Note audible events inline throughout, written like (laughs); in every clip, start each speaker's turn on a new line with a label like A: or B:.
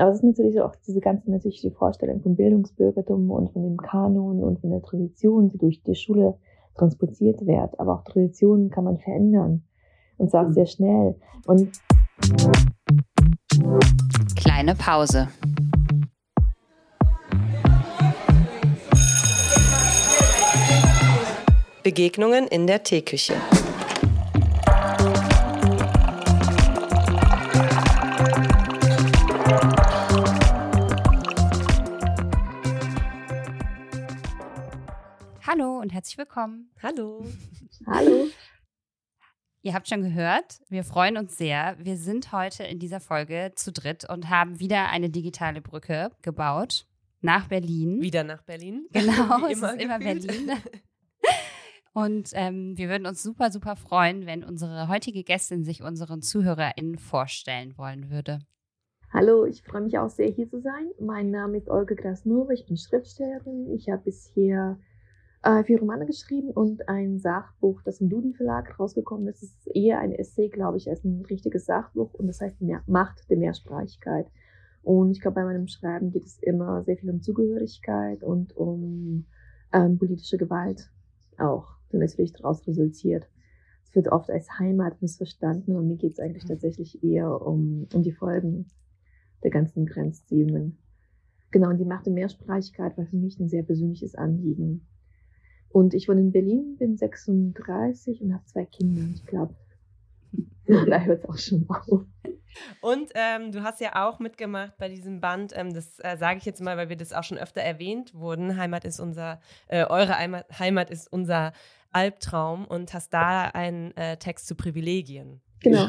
A: Aber es ist natürlich auch diese ganze natürlich die Vorstellung von Bildungsbürgertum und von dem Kanon und von der Tradition, die durch die Schule transportiert wird. Aber auch Traditionen kann man verändern. Und zwar mhm. sehr schnell. Und
B: Kleine Pause.
C: Begegnungen in der Teeküche.
B: Herzlich willkommen.
C: Hallo.
A: Hallo. (laughs)
B: Ihr habt schon gehört, wir freuen uns sehr. Wir sind heute in dieser Folge zu dritt und haben wieder eine digitale Brücke gebaut nach Berlin.
C: Wieder nach Berlin. (laughs)
B: Genau, es ist immer Berlin. (laughs) Und ähm, wir würden uns super, super freuen, wenn unsere heutige Gästin sich unseren ZuhörerInnen vorstellen wollen würde.
A: Hallo, ich freue mich auch sehr, hier zu sein. Mein Name ist Olga Krasnova, ich bin Schriftstellerin. Ich habe bisher äh, vier Romane geschrieben und ein Sachbuch, das im Duden Verlag rausgekommen ist. Es ist eher ein Essay, glaube ich, als ein richtiges Sachbuch und das heißt Mehr Macht der Mehrsprachigkeit. Und ich glaube, bei meinem Schreiben geht es immer sehr viel um Zugehörigkeit und um ähm, politische Gewalt auch die natürlich daraus resultiert. Es wird oft als Heimat missverstanden und mir geht es eigentlich tatsächlich eher um, um die Folgen der ganzen Grenzziehungen. Genau, und die Macht der Mehrsprachigkeit war für mich ein sehr persönliches Anliegen. Und ich wohne in Berlin, bin 36 und habe zwei Kinder. Ich glaube, (laughs) da hört es auch schon auf.
C: Und ähm, du hast ja auch mitgemacht bei diesem Band, ähm, das äh, sage ich jetzt mal, weil wir das auch schon öfter erwähnt wurden. Heimat ist unser, äh, eure Heimat, Heimat ist unser Albtraum und hast da einen äh, Text zu Privilegien.
A: Genau.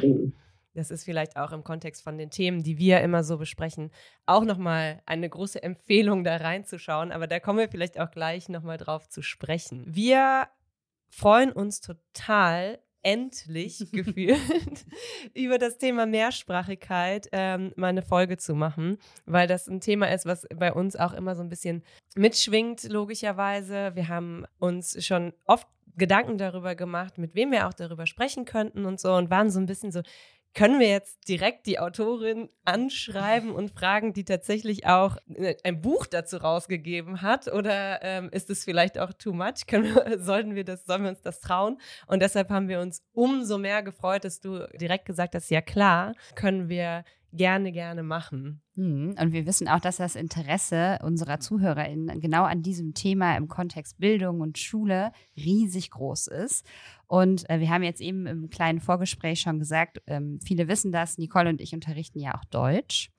C: Das ist vielleicht auch im Kontext von den Themen, die wir immer so besprechen, auch nochmal eine große (laughs) Empfehlung, da reinzuschauen. Aber da kommen wir vielleicht auch gleich nochmal drauf zu sprechen. Wir freuen uns total, endlich (laughs) gefühlt (laughs) über das Thema Mehrsprachigkeit ähm, mal eine Folge zu machen, weil das ein Thema ist, was bei uns auch immer so ein bisschen mitschwingt, logischerweise. Wir haben uns schon oft Gedanken darüber gemacht, mit wem wir auch darüber sprechen könnten und so und waren so ein bisschen so, können wir jetzt direkt die Autorin anschreiben und fragen, die tatsächlich auch äh, ein Buch dazu rausgegeben hat? Oder ähm, ist es vielleicht auch too much? Wir, (laughs) sollten wir das, sollen wir uns das trauen? Und deshalb haben wir uns umso mehr gefreut, dass du direkt gesagt hast, ja klar, können wir gerne, gerne machen.
B: Mhm. Und wir wissen auch, dass das Interesse unserer ZuhörerInnen genau an diesem Thema im Kontext Bildung und Schule riesig groß ist. Und äh, wir haben jetzt eben im kleinen Vorgespräch schon gesagt, ähm, viele wissen das, Nicole und ich unterrichten ja auch Deutsch.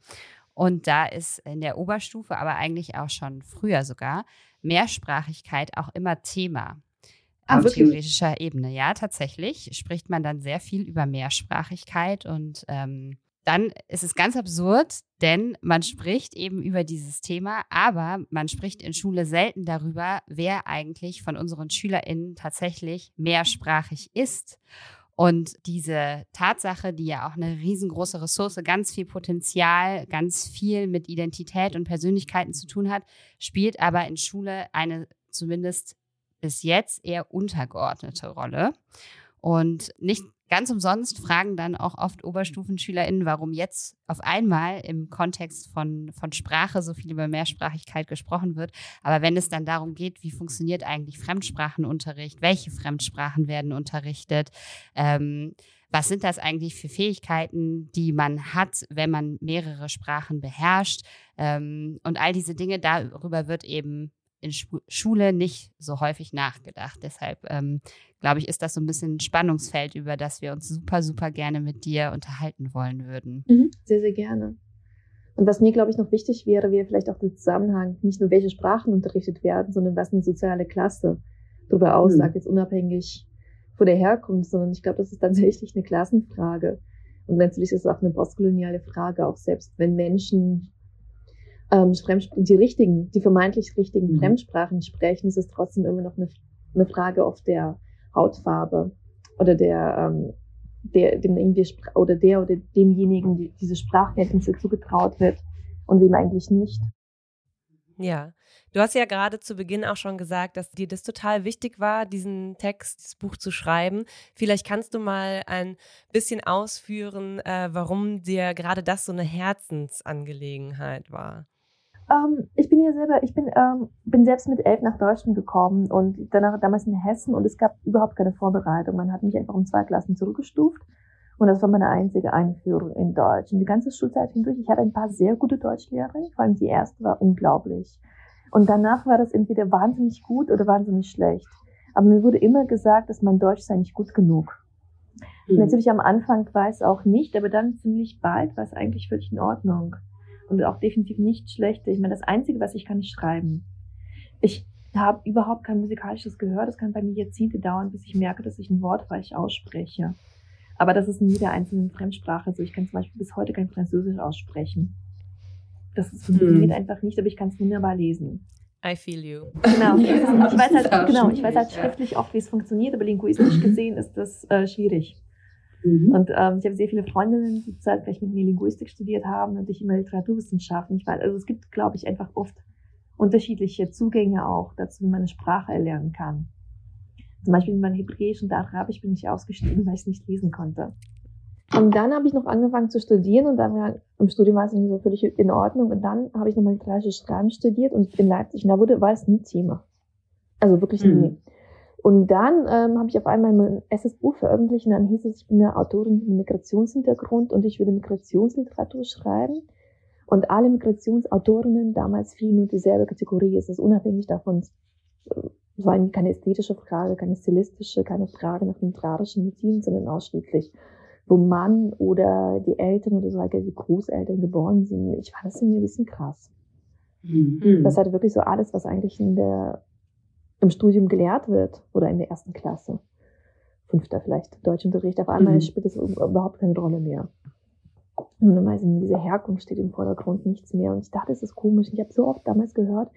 B: Und da ist in der Oberstufe, aber eigentlich auch schon früher sogar, Mehrsprachigkeit auch immer Thema. Ah, auf wirklich? theoretischer Ebene, ja, tatsächlich spricht man dann sehr viel über Mehrsprachigkeit und ähm, dann ist es ganz absurd, denn man spricht eben über dieses Thema, aber man spricht in Schule selten darüber, wer eigentlich von unseren SchülerInnen tatsächlich mehrsprachig ist. Und diese Tatsache, die ja auch eine riesengroße Ressource, ganz viel Potenzial, ganz viel mit Identität und Persönlichkeiten zu tun hat, spielt aber in Schule eine zumindest bis jetzt eher untergeordnete Rolle. Und nicht Ganz umsonst fragen dann auch oft OberstufenschülerInnen, warum jetzt auf einmal im Kontext von, von Sprache so viel über Mehrsprachigkeit gesprochen wird. Aber wenn es dann darum geht, wie funktioniert eigentlich Fremdsprachenunterricht, welche Fremdsprachen werden unterrichtet, ähm, was sind das eigentlich für Fähigkeiten, die man hat, wenn man mehrere Sprachen beherrscht? Ähm, und all diese Dinge, darüber wird eben in Schule nicht so häufig nachgedacht. Deshalb ähm, glaube ich, ist das so ein bisschen ein Spannungsfeld, über das wir uns super, super gerne mit dir unterhalten wollen würden.
A: Mhm, sehr, sehr gerne. Und was mir, glaube ich, noch wichtig wäre, wäre vielleicht auch der Zusammenhang, nicht nur welche Sprachen unterrichtet werden, sondern was eine soziale Klasse darüber aussagt, mhm. jetzt unabhängig von der Herkunft, sondern ich glaube, das ist tatsächlich eine Klassenfrage. Und natürlich ist es auch eine postkoloniale Frage, auch selbst wenn Menschen ähm, die richtigen, die vermeintlich richtigen mhm. Fremdsprachen sprechen, ist es trotzdem immer noch eine, eine Frage auf der Hautfarbe oder der, ähm, der, dem irgendwie oder der oder demjenigen, die diese Sprachkenntnisse zugetraut wird und wem eigentlich nicht.
C: Ja, du hast ja gerade zu Beginn auch schon gesagt, dass dir das total wichtig war, diesen Text, dieses Buch zu schreiben. Vielleicht kannst du mal ein bisschen ausführen, äh, warum dir gerade das so eine Herzensangelegenheit war.
A: Ähm, ich bin ja selber, ich bin, ähm, bin selbst mit elf nach Deutschland gekommen und danach damals in Hessen und es gab überhaupt keine Vorbereitung. Man hat mich einfach um zwei Klassen zurückgestuft und das war meine einzige Einführung in Deutsch. Und die ganze Schulzeit hindurch, ich hatte ein paar sehr gute Deutschlehrerinnen, vor allem die erste war unglaublich. Und danach war das entweder wahnsinnig gut oder wahnsinnig schlecht. Aber mir wurde immer gesagt, dass mein Deutsch sei nicht gut genug. Mhm. Natürlich am Anfang war es auch nicht, aber dann ziemlich bald war es eigentlich völlig in Ordnung und auch definitiv nicht schlechte. Ich meine, das Einzige, was ich kann, ist schreiben. Ich habe überhaupt kein musikalisches Gehör. Das kann bei mir Jahrzehnte dauern, bis ich merke, dass ich ein Wort falsch ausspreche. Aber das ist in jeder einzelnen Fremdsprache so. Also ich kann zum Beispiel bis heute kein Französisch aussprechen. Das funktioniert hm. einfach nicht, aber ich kann es wunderbar lesen.
C: I feel you.
A: Genau. (laughs) Ich weiß halt, genau, ich weiß halt schriftlich oft, wie es funktioniert, aber linguistisch (clears throat) gesehen ist das äh, schwierig. Mhm. Und ähm, ich habe sehr viele Freundinnen, die zeitgleich mit mir Linguistik studiert haben und ich immer Literaturwissenschaften. Ich weiß, also es gibt, glaube ich, einfach oft unterschiedliche Zugänge auch dazu, wie man eine Sprache erlernen kann. Zum Beispiel in meinem Hebräisch und Arabisch bin ich ausgestiegen, weil ich es nicht lesen konnte. Und dann habe ich noch angefangen zu studieren und dann war im Studium war es nicht so völlig in Ordnung. Und dann habe ich nochmal literarisches Schreiben studiert und in Leipzig, und da wurde, war es nie Thema. Also wirklich nie. Mhm. Und dann ähm, habe ich auf einmal mein erstes Buch veröffentlicht und dann hieß es, ich bin eine Autorin mit Migrationshintergrund und ich würde Migrationsliteratur schreiben. Und alle Migrationsautorinnen damals fielen nur dieselbe Kategorie. Es ist unabhängig davon, es war keine ästhetische Frage, keine stilistische, keine Frage nach literarischen Motiven, sondern ausschließlich, wo Mann oder die Eltern oder sogar die Großeltern geboren sind. Ich fand das irgendwie ein bisschen krass. Mhm. Das hatte wirklich so alles, was eigentlich in der im Studium gelehrt wird oder in der ersten Klasse. Fünfter vielleicht Deutschunterricht. Auf einmal mhm. spielt es überhaupt keine Rolle mehr. Und dann weiß ich, diese Herkunft steht im Vordergrund, nichts mehr. Und ich dachte, es ist komisch. Ich habe so oft damals gehört,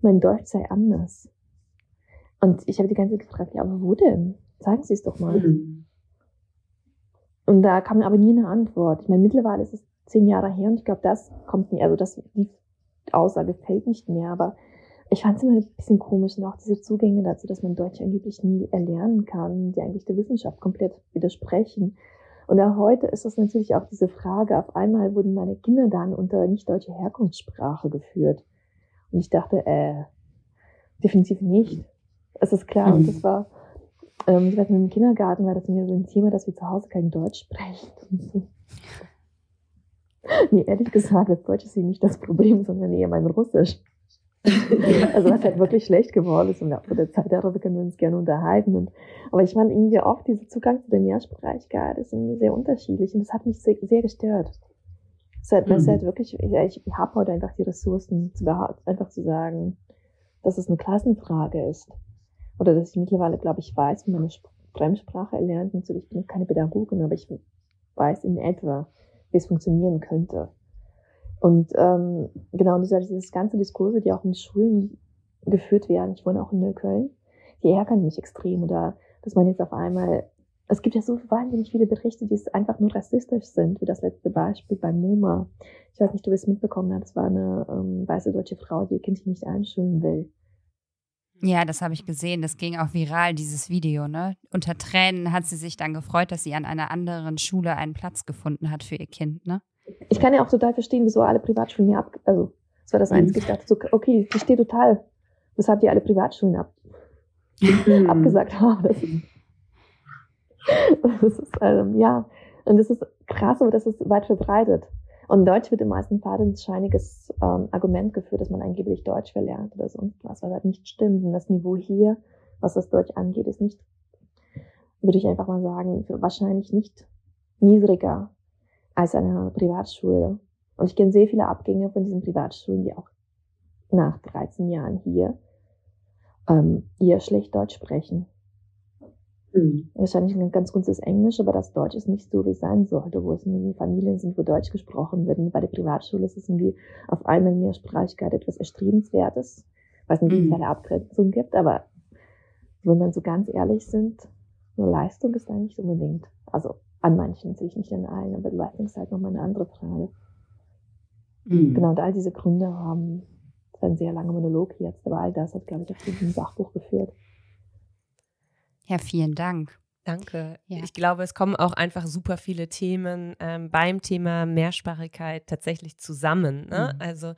A: mein Deutsch sei anders. Und ich habe die ganze Zeit gefragt, ja, aber wo denn? Sagen Sie es doch mal. Mhm. Und da kam mir aber nie eine Antwort. Ich meine, mittlerweile ist es zehn Jahre her und ich glaube, das kommt nicht, also das, die Aussage fällt nicht mehr, aber ich fand es immer ein bisschen komisch und auch diese Zugänge dazu, dass man Deutsch angeblich nie erlernen kann, die eigentlich der Wissenschaft komplett widersprechen. Und auch heute ist das natürlich auch diese Frage, auf einmal wurden meine Kinder dann unter nicht deutsche Herkunftssprache geführt. Und ich dachte, äh, definitiv nicht. Es ist klar. Mhm. Und das war, ähm, ich weiß nicht, im Kindergarten war das mir so ein Thema, dass wir zu Hause kein Deutsch sprechen. (laughs) So. nee, ehrlich gesagt, das Deutsch ist hier nicht das Problem, sondern eher mein Russisch. (laughs) also was halt wirklich schlecht geworden ist und im Laufe der Zeit darüber können wir uns gerne unterhalten. Und, aber ich fand irgendwie oft dieser Zugang zu der Mehrsprachigkeit ist irgendwie sehr unterschiedlich und das hat mich sehr, sehr gestört. Es hat, mhm. ist halt wirklich, ich, ich habe heute einfach die Ressourcen, zu, einfach zu sagen, dass es eine Klassenfrage ist. Oder dass ich mittlerweile, glaube ich, weiß, wie man eine Fremdsprache erlernt. Natürlich bin ich keine Pädagogin, aber ich weiß in etwa, wie es funktionieren könnte. Und ähm, genau, dieser, dieses ganze Diskurse, die auch in Schulen geführt werden, ich wohne auch in Neukölln, die ärgern mich extrem. Oder dass man jetzt auf einmal, es gibt ja so wahnsinnig viele Berichte, die einfach nur rassistisch sind, wie das letzte Beispiel bei MoMA. Ich weiß nicht, ob du es mitbekommen hast, das war eine ähm, weiße deutsche Frau, die ihr Kind nicht einschulen will.
B: Ja, das habe ich gesehen. Das ging auch viral, dieses Video. Ne? Unter Tränen hat sie sich dann gefreut, dass sie an einer anderen Schule einen Platz gefunden hat für ihr Kind. Ne?
A: Ich kann ja auch total verstehen, wieso alle Privatschulen hier ab, also, das war das Einzige, ich dachte so, okay, ich verstehe total, weshalb die alle Privatschulen ab, mhm. abgesagt haben. Das ist, das ist ähm, ja, und das ist krass, aber das ist weit verbreitet. Und Deutsch wird im meisten fadenscheiniges ähm, Argument geführt, dass man angeblich Deutsch verlernt oder sonst was, was halt nicht stimmt. Und das Niveau hier, was das Deutsch angeht, ist nicht, würde ich einfach mal sagen, wahrscheinlich nicht niedriger als eine Privatschule. Und ich kenne sehr viele Abgänger von diesen Privatschulen, die auch nach 13 Jahren hier ähm, eher schlecht Deutsch sprechen. Mhm. Wahrscheinlich ein ganz gutes Englisch, aber das Deutsch ist nicht so, wie es sein sollte, wo es irgendwie Familien sind, wo Deutsch gesprochen wird. Und bei der Privatschule ist es irgendwie auf einmal Mehrsprachigkeit etwas Erstrebenswertes. Nicht, wie es mhm. eine Abgrenzung gibt, aber wenn man so ganz ehrlich sind, nur Leistung ist da nicht unbedingt. Also an manchen natürlich nicht an allen, aber Leistung ist halt nochmal eine andere Frage. Mhm. Genau, und all diese Gründe haben war ein sehr langer Monolog jetzt, aber all das hat, glaube ich, auf diesem Sachbuch geführt.
B: Ja, vielen Dank.
C: Danke. Ja. Ich glaube, es kommen auch einfach super viele Themen ähm, beim Thema Mehrsprachigkeit tatsächlich zusammen. Ne? Mhm. Also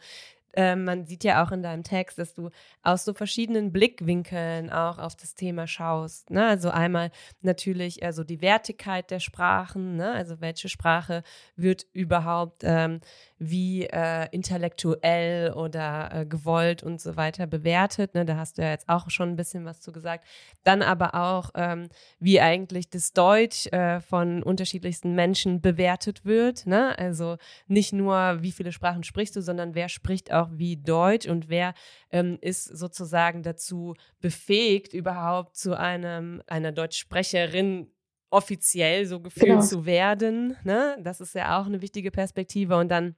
C: ähm, man sieht ja auch in deinem Text, dass du aus so verschiedenen Blickwinkeln auch auf das Thema schaust. Ne? Also einmal natürlich also die Wertigkeit der Sprachen, ne? also welche Sprache wird überhaupt ähm, wie äh, intellektuell oder äh, gewollt und so weiter bewertet. Ne? Da hast du ja jetzt auch schon ein bisschen was zu gesagt. Dann aber auch, ähm, wie eigentlich das Deutsch äh, von unterschiedlichsten Menschen bewertet wird. Ne? Also nicht nur, wie viele Sprachen sprichst du, sondern wer spricht auch wie Deutsch und wer ähm, ist sozusagen dazu befähigt, überhaupt zu einem einer Deutschsprecherin offiziell so gefühlt genau. zu werden. Ne? Das ist ja auch eine wichtige Perspektive. Und dann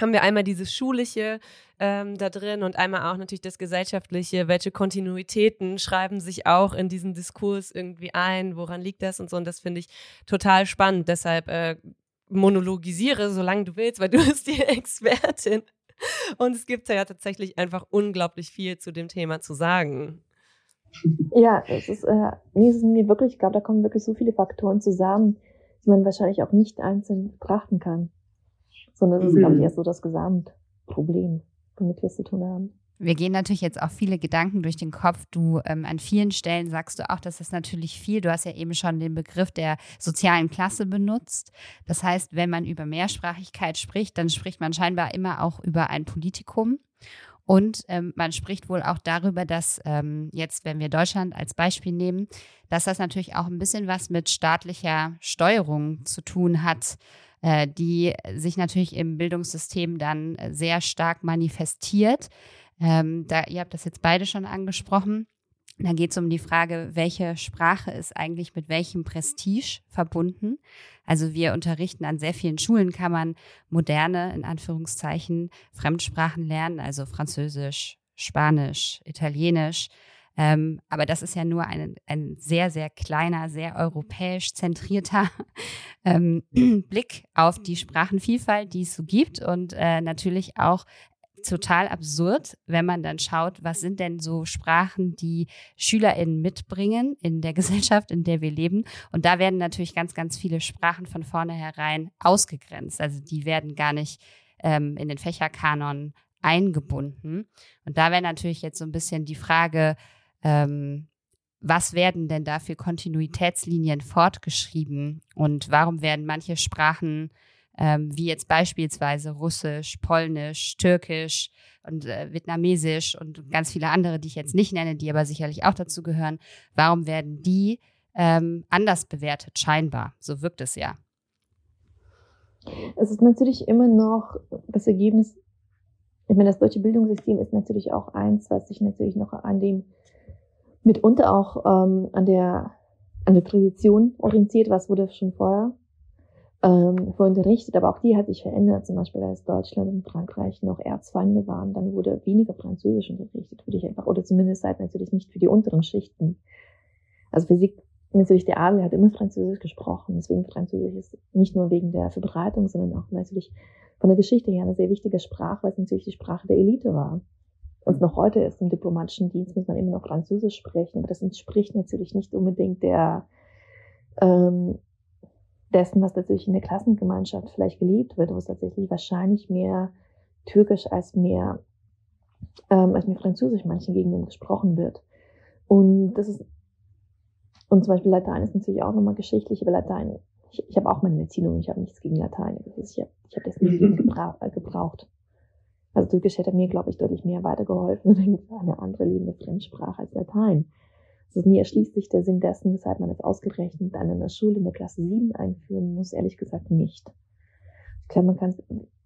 C: haben wir einmal dieses Schulische ähm, da drin und einmal auch natürlich das Gesellschaftliche. Welche Kontinuitäten schreiben sich auch in diesen Diskurs irgendwie ein? Woran liegt das und so? Und das finde ich total spannend. Deshalb äh, monologisiere, solange du willst, weil du (laughs) bist die Expertin. Und es gibt ja tatsächlich einfach unglaublich viel zu dem Thema zu sagen.
A: Ja, es ist, äh, es ist mir wirklich, ich glaube, da kommen wirklich so viele Faktoren zusammen, die man wahrscheinlich auch nicht einzeln betrachten kann sondern es ist, glaube ich, mhm. erst so das Gesamtproblem, womit wir es zu tun haben.
B: Wir gehen natürlich jetzt auch viele Gedanken durch den Kopf. Du ähm, an vielen Stellen sagst du auch, dass das natürlich viel. Du hast ja eben schon den Begriff der sozialen Klasse benutzt. Das heißt, wenn man über Mehrsprachigkeit spricht, dann spricht man scheinbar immer auch über ein Politikum. Und ähm, man spricht wohl auch darüber, dass ähm, jetzt, wenn wir Deutschland als Beispiel nehmen, dass das natürlich auch ein bisschen was mit staatlicher Steuerung zu tun hat. Äh, die sich natürlich im Bildungssystem dann sehr stark manifestiert. Ähm, da, ihr habt das jetzt beide schon angesprochen. Da geht es um die Frage, welche Sprache ist eigentlich mit welchem Prestige verbunden. Also wir unterrichten an sehr vielen Schulen, kann man moderne, in Anführungszeichen, Fremdsprachen lernen, also Französisch, Spanisch, Italienisch. Ähm, aber das ist ja nur ein, ein sehr, sehr kleiner, sehr europäisch zentrierter (laughs) ähm, (clears throat) Blick auf die Sprachenvielfalt, die es so gibt und äh, natürlich auch total absurd, wenn man dann schaut, was sind denn so Sprachen, die SchülerInnen mitbringen in der (laughs) Gesellschaft, in der wir leben. Und da werden natürlich ganz, ganz viele Sprachen von vornherein ausgegrenzt. Also die werden gar nicht ähm, in den Fächerkanon eingebunden. Und da wäre natürlich jetzt so ein bisschen die Frage, ähm, was werden denn da für Kontinuitätslinien fortgeschrieben und warum werden manche Sprachen, ähm, wie jetzt beispielsweise Russisch, Polnisch, Türkisch und äh, Vietnamesisch und ganz viele andere, die ich jetzt nicht nenne, die aber sicherlich auch dazu gehören, warum werden die ähm, anders bewertet, scheinbar? So wirkt es ja.
A: Es ist natürlich immer noch das Ergebnis, ich meine, das deutsche Bildungssystem ist natürlich auch eins, was sich natürlich noch an dem mitunter auch ähm, an der an der Tradition orientiert, was wurde schon vorher ähm, vorher unterrichtet, aber auch die hat sich verändert. Zum Beispiel, als Deutschland und Frankreich noch Erzfeinde waren, dann wurde weniger Französisch unterrichtet, würde ich einfach, oder zumindest halt natürlich nicht für die unteren Schichten. Also Physik, natürlich der Adel hat immer Französisch gesprochen, deswegen Französisch ist nicht nur wegen der Verbreitung, sondern auch natürlich von der Geschichte her eine sehr wichtige Sprache, weil es natürlich die Sprache der Elite war. Und noch heute ist im diplomatischen Dienst, muss man immer noch Französisch sprechen, aber das entspricht natürlich nicht unbedingt der, ähm, dessen, was natürlich in der Klassengemeinschaft vielleicht gelebt wird, wo es tatsächlich wahrscheinlich mehr Türkisch als mehr, ähm, als mehr Französisch in manchen Gegenden gesprochen wird. Und das ist, und zum Beispiel Latein ist natürlich auch nochmal geschichtlich, aber Latein, ich, ich habe auch meine Erziehung, ich habe nichts gegen Latein. Ich habe ich hab das nie (laughs) gebra gebraucht. Also Türkisch hätte mir, glaube ich, deutlich mehr weitergeholfen (laughs) oder eine andere lebende Fremdsprache als Latein. Also mir erschließt sich der Sinn dessen, weshalb man es ausgerechnet an einer Schule in der Klasse 7 einführen muss, ehrlich gesagt nicht. Ich glaube, man kann es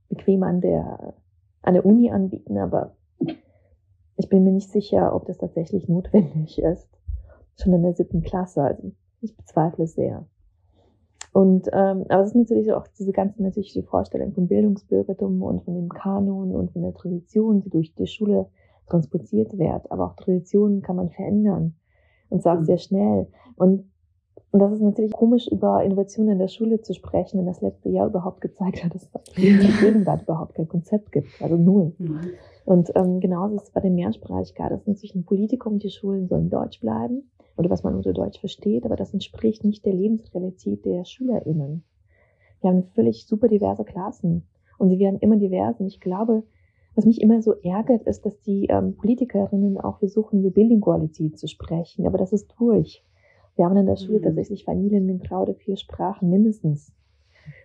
A: bequem an der, an der Uni anbieten, aber ich bin mir nicht sicher, ob das tatsächlich notwendig ist. Schon in der siebten Klasse. Also ich bezweifle es sehr. Und ähm, aber es ist natürlich auch diese ganze natürlich die Vorstellung von Bildungsbürgertum und von dem Kanon und von der Tradition, die durch die Schule transportiert wird. Aber auch Traditionen kann man verändern und zwar mhm. sehr schnell. Und Und das ist natürlich komisch, über Innovation in der Schule zu sprechen, wenn das letzte Jahr überhaupt gezeigt hat, dass es (laughs) in der Gegenwart überhaupt kein Konzept gibt, also null. Mhm. Und ähm, genauso ist es bei der Mehrsprachigkeit. Das ist natürlich ein Politikum, die Schulen sollen Deutsch bleiben oder was man unter Deutsch versteht, aber das entspricht nicht der Lebensrealität der SchülerInnen. Wir haben völlig super diverse Klassen und sie werden immer diverser. Und ich glaube, was mich immer so ärgert, ist, dass die ähm, Politikerinnen auch versuchen, über Bilingualität zu sprechen, aber das ist durch. Wir haben in der Schule mhm. tatsächlich Familien mit drei oder vier Sprachen mindestens.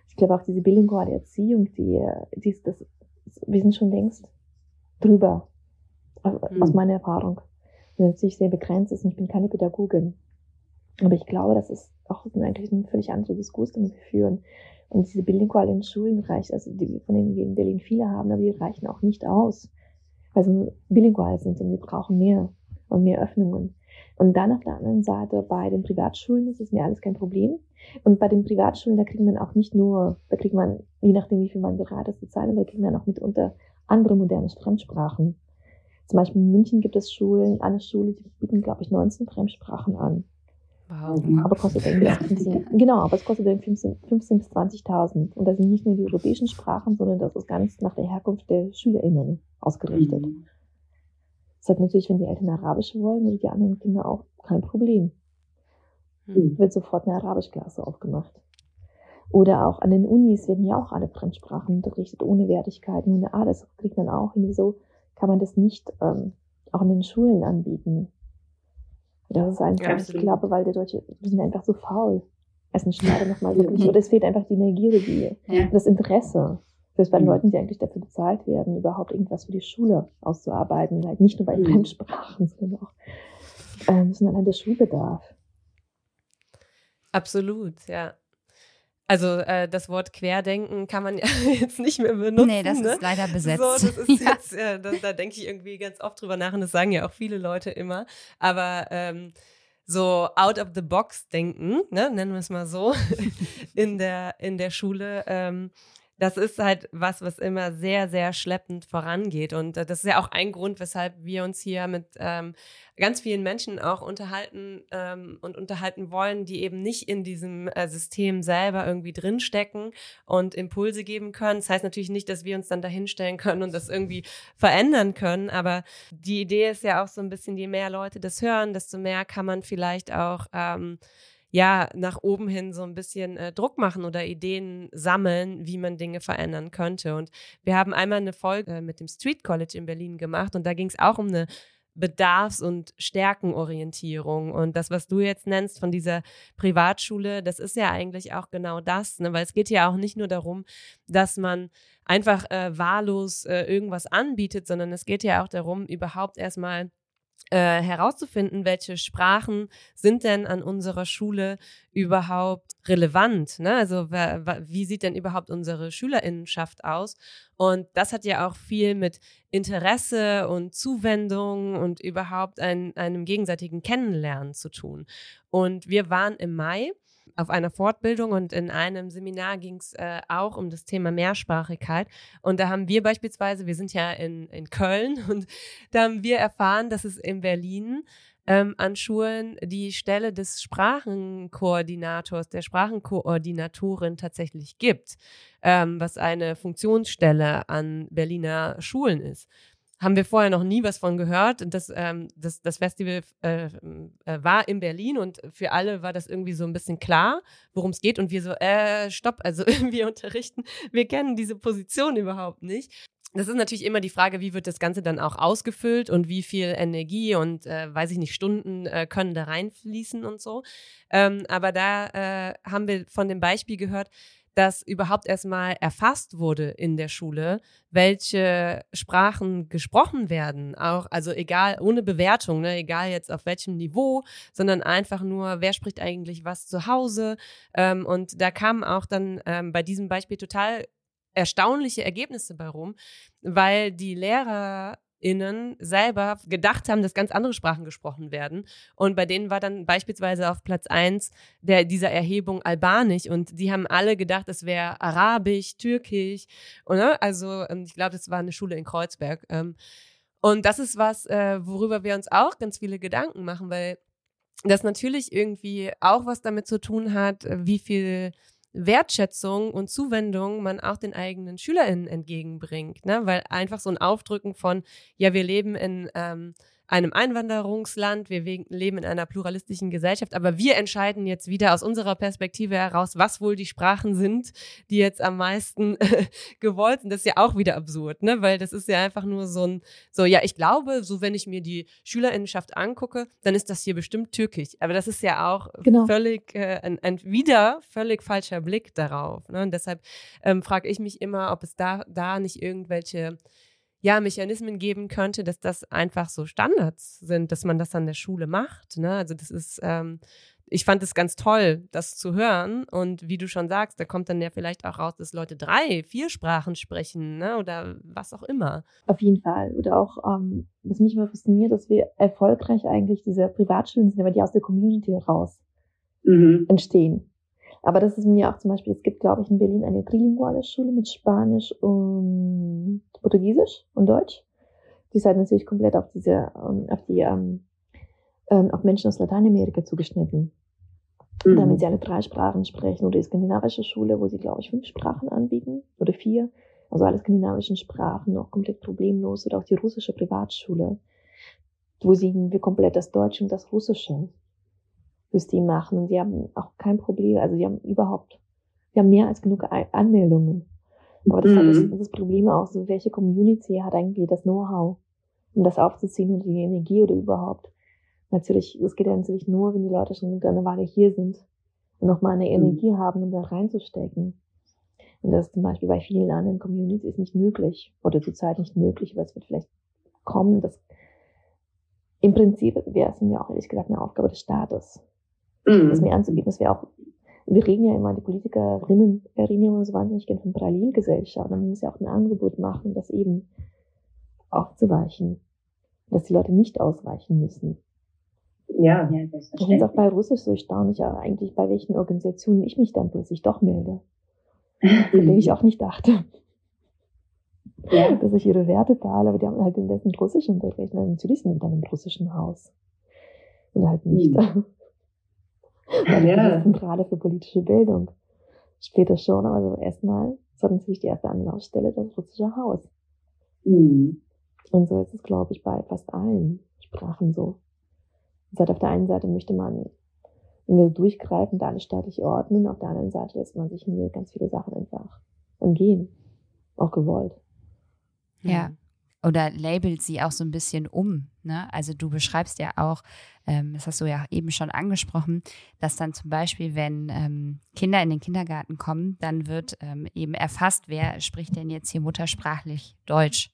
A: Ich glaube auch diese bilinguale Erziehung, die, die ist das, wir sind schon längst drüber, mhm. aus meiner Erfahrung. Natürlich sehr begrenzt ist und ich bin keine Pädagogin. Aber ich glaube, das ist auch eigentlich ein völlig anderer Diskurs, den wir führen. Und diese bilingualen Schulen reichen, also die, von denen wir in Berlin viele haben, aber die reichen auch nicht aus, weil sie bilingual sind und wir brauchen mehr und mehr Öffnungen. Und dann auf der anderen Seite bei den Privatschulen ist es mir alles kein Problem. Und bei den Privatschulen, da kriegt man auch nicht nur, da kriegt man, je nachdem wie viel man ist zu zahlen, da kriegt man auch mitunter andere moderne Fremdsprachen. Zum Beispiel in München gibt es Schulen, eine Schule, die bieten, glaube ich, 19 Fremdsprachen an. Wow. Aber kostet (laughs) irgendwie ja. 15, genau, aber es kostet dann 15, 15 bis 20.000. Und das sind nicht nur die europäischen Sprachen, sondern das ist ganz nach der Herkunft der SchülerInnen ausgerichtet. Mhm. Das hat natürlich, wenn die Eltern Arabisch wollen oder die anderen Kinder auch, kein Problem. Mhm. Wird sofort eine Arabischklasse aufgemacht. Oder auch an den Unis werden ja auch alle Fremdsprachen unterrichtet, ohne Wertigkeit, nur eine A, das kriegt man auch hin. Wieso kann man das nicht ähm, auch in den Schulen anbieten? Das ist einfach, ja, ich glaube, weil die Deutsche, wir sind einfach so faul. Es ist schade nochmal wirklich, oder es fehlt einfach die die, ja. das Interesse. Selbst bei den mhm. Leuten, die eigentlich dafür bezahlt werden, überhaupt irgendwas für die Schule auszuarbeiten. Halt nicht nur bei mhm. Fremdsprachen, sondern auch ähm, sondern allein der Schulbedarf.
C: Absolut, ja. Also äh, das Wort Querdenken kann man (laughs) ja jetzt nicht mehr benutzen. Nee,
B: das
C: ne?
B: ist leider besetzt.
C: So, das ist ja. (laughs) jetzt, ja, da, da denke ich irgendwie ganz oft drüber nach und das sagen ja auch viele Leute immer. Aber ähm, so out of the box denken, ne, nennen wir es mal so, (laughs) in der, in der Schule. Ähm, das ist halt was, was immer sehr, sehr schleppend vorangeht. Und äh, das ist ja auch ein Grund, weshalb wir uns hier mit ähm, ganz vielen Menschen auch unterhalten ähm, und unterhalten wollen, die eben nicht in diesem äh, System selber irgendwie drinstecken und Impulse geben können. Das heißt natürlich nicht, dass wir uns dann dahinstellen können und das irgendwie verändern können. Aber die Idee ist ja auch so ein bisschen, je mehr Leute das hören, desto mehr kann man vielleicht auch ähm, ja nach oben hin so ein bisschen äh, Druck machen oder Ideen sammeln, wie man Dinge verändern könnte. Und wir haben einmal eine Folge mit dem Street College in Berlin gemacht und da ging es auch um eine Bedarfs- und Stärkenorientierung. Und das, was du jetzt nennst von dieser Privatschule, das ist ja eigentlich auch genau das, ne? weil es geht ja auch nicht nur darum, dass man einfach äh, wahllos äh, irgendwas anbietet, sondern es geht ja auch darum, überhaupt erstmal äh, herauszufinden, welche Sprachen sind denn an unserer Schule überhaupt relevant. Ne? Also wie sieht denn überhaupt unsere Schülerinnenschaft aus? Und das hat ja auch viel mit Interesse und Zuwendung und überhaupt ein, einem gegenseitigen Kennenlernen zu tun. Und wir waren im Mai auf einer Fortbildung und in einem Seminar ging es äh, auch um das Thema Mehrsprachigkeit. Und da haben wir beispielsweise, wir sind ja in, in Köln (laughs) und da haben wir erfahren, dass es in Berlin ähm, an Schulen die Stelle des Sprachenkoordinators, der Sprachenkoordinatorin tatsächlich gibt, ähm, was eine Funktionsstelle an Berliner Schulen ist haben wir vorher noch nie was von gehört. Und das, ähm, das, das Festival äh, äh, war in Berlin und für alle war das irgendwie so ein bisschen klar, worum es geht. Und wir so, äh, stopp, also (laughs) wir unterrichten, wir kennen diese Position überhaupt nicht. Das ist natürlich immer die Frage, wie wird das Ganze dann auch ausgefüllt und wie viel Energie und, äh, weiß ich nicht, Stunden äh, können da reinfließen und so. Ähm, aber da äh, haben wir von dem Beispiel gehört, dass überhaupt erstmal erfasst wurde in der Schule, welche Sprachen gesprochen werden. Auch, also egal, ohne Bewertung, ne, egal jetzt auf welchem Niveau, sondern einfach nur, wer spricht eigentlich was zu Hause. Ähm, und da kamen auch dann ähm, bei diesem Beispiel total erstaunliche Ergebnisse bei rum, weil die Lehrer innen selber gedacht haben, dass ganz andere Sprachen gesprochen werden. Und bei denen war dann beispielsweise auf Platz eins der, dieser Erhebung Albanisch und die haben alle gedacht, es wäre Arabisch, Türkisch. Und, ne? Also ähm, ich glaube, das war eine Schule in Kreuzberg. Ähm, und das ist was, äh, worüber wir uns auch ganz viele Gedanken machen, weil das natürlich irgendwie auch was damit zu tun hat, wie viel Wertschätzung und Zuwendung man auch den eigenen SchülerInnen entgegenbringt, ne? Weil einfach so ein Aufdrücken von, ja, wir leben in ähm, einem Einwanderungsland, wir leben in einer pluralistischen Gesellschaft, aber wir entscheiden jetzt wieder aus unserer Perspektive heraus, was wohl die Sprachen sind, die jetzt am meisten (laughs) gewollt sind. Das ist ja auch wieder absurd, ne? Weil das ist ja einfach nur so ein, so, ja, ich glaube, so wenn ich mir die Schülerinnenschaft angucke, dann ist das hier bestimmt türkisch. Aber das ist ja auch genau. völlig, äh, ein, ein wieder völlig falscher Blick darauf. Ne? Und deshalb ähm, frage ich mich immer, ob es da, da nicht irgendwelche ja, Mechanismen geben könnte, dass das einfach so Standards sind, dass man das an der Schule macht. Ne? Also das ist, ähm, ich fand es ganz toll, das zu hören. Und wie du schon sagst, da kommt dann ja vielleicht auch raus, dass Leute drei, vier Sprachen sprechen ne? oder was auch immer.
A: Auf jeden Fall. Oder auch, ähm, was mich immer fasziniert, dass wir erfolgreich eigentlich diese Privatschulen sind, aber die aus der Community heraus mhm. entstehen. Aber das ist mir auch zum Beispiel, es gibt, glaube ich, in Berlin eine trilinguale Schule mit Spanisch und Portugiesisch und Deutsch. Die ist halt natürlich komplett auf diese, ähm, auf die, ähm, ähm, auf Menschen aus Lateinamerika zugeschnitten. Mhm. Damit sie alle drei Sprachen sprechen. Oder die skandinavische Schule, wo sie, glaube ich, fünf Sprachen anbieten. Oder vier. Also alle skandinavischen Sprachen noch komplett problemlos. Oder auch die russische Privatschule, wo sie wir komplett das Deutsche und das Russische System machen. Und sie haben auch kein Problem, also sie haben überhaupt, wir haben mehr als genug Anmeldungen. Aber das mhm. hat das, Problem auch so, welche Community hat eigentlich das Know-how, um das aufzuziehen und die Energie oder überhaupt. Natürlich, es geht ja natürlich nur, wenn die Leute schon eine Weile hier sind und nochmal eine mhm. Energie mhm. haben, um da reinzustecken. Und das ist zum Beispiel bei vielen anderen Communities nicht möglich oder zurzeit nicht möglich, weil es wird vielleicht kommen. Das, Im Prinzip wäre es mir auch ehrlich gesagt eine Aufgabe des Staates, mhm. das mir anzubieten. Das wäre auch, wir reden ja immer, die Politikerinnen reden ja immer so wahnsinnig gerne von Parallelgesellschaft. Man muss ja auch ein Angebot machen, das eben aufzuweichen, dass die Leute nicht ausweichen müssen.
D: Ja, ja, das
A: Ich finde es auch bei Russisch so erstaunlich, ja, eigentlich bei welchen Organisationen ich mich dann plötzlich doch melde. (laughs) Von denen ich auch nicht dachte. Ja. Dass ich ihre Werte teile, aber die haben halt den besten Russischen Unterricht. Natürlich sind die dann im russischen Haus. Und halt nicht. Mhm. Ja. Zentrale für politische Bildung. Später schon, aber so erstmal ist natürlich die erste Anlaufstelle das russische Haus. Mhm. Und so ist es, glaube ich, bei fast allen Sprachen so. Das heißt, auf der einen Seite möchte man irgendwie durchgreifend alles staatlich ordnen, auf der anderen Seite lässt man sich mir ganz viele Sachen einfach entgehen. Auch gewollt.
B: Ja. Oder labelt sie auch so ein bisschen um. Ne? Also du beschreibst ja auch, ähm, das hast du ja eben schon angesprochen, dass dann zum Beispiel, wenn ähm, Kinder in den Kindergarten kommen, dann wird ähm, eben erfasst, wer spricht denn jetzt hier muttersprachlich Deutsch.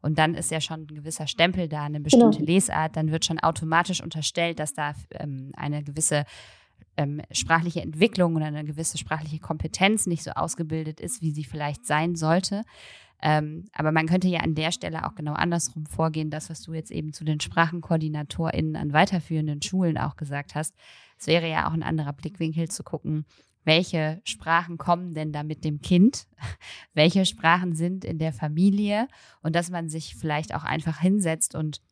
B: Und dann ist ja schon ein gewisser Stempel da, eine bestimmte genau. Lesart. Dann wird schon automatisch unterstellt, dass da ähm, eine gewisse ähm, sprachliche Entwicklung oder eine gewisse sprachliche Kompetenz nicht so ausgebildet ist, wie sie vielleicht sein sollte. Ähm, aber man könnte ja an der Stelle auch genau andersrum vorgehen, das, was du jetzt eben zu den SprachenkoordinatorInnen an weiterführenden Schulen auch gesagt hast. Es wäre ja auch ein anderer Blickwinkel zu gucken, welche Sprachen kommen denn da mit dem Kind? (laughs) Welche Sprachen sind in der Familie? Und dass man sich vielleicht auch einfach hinsetzt und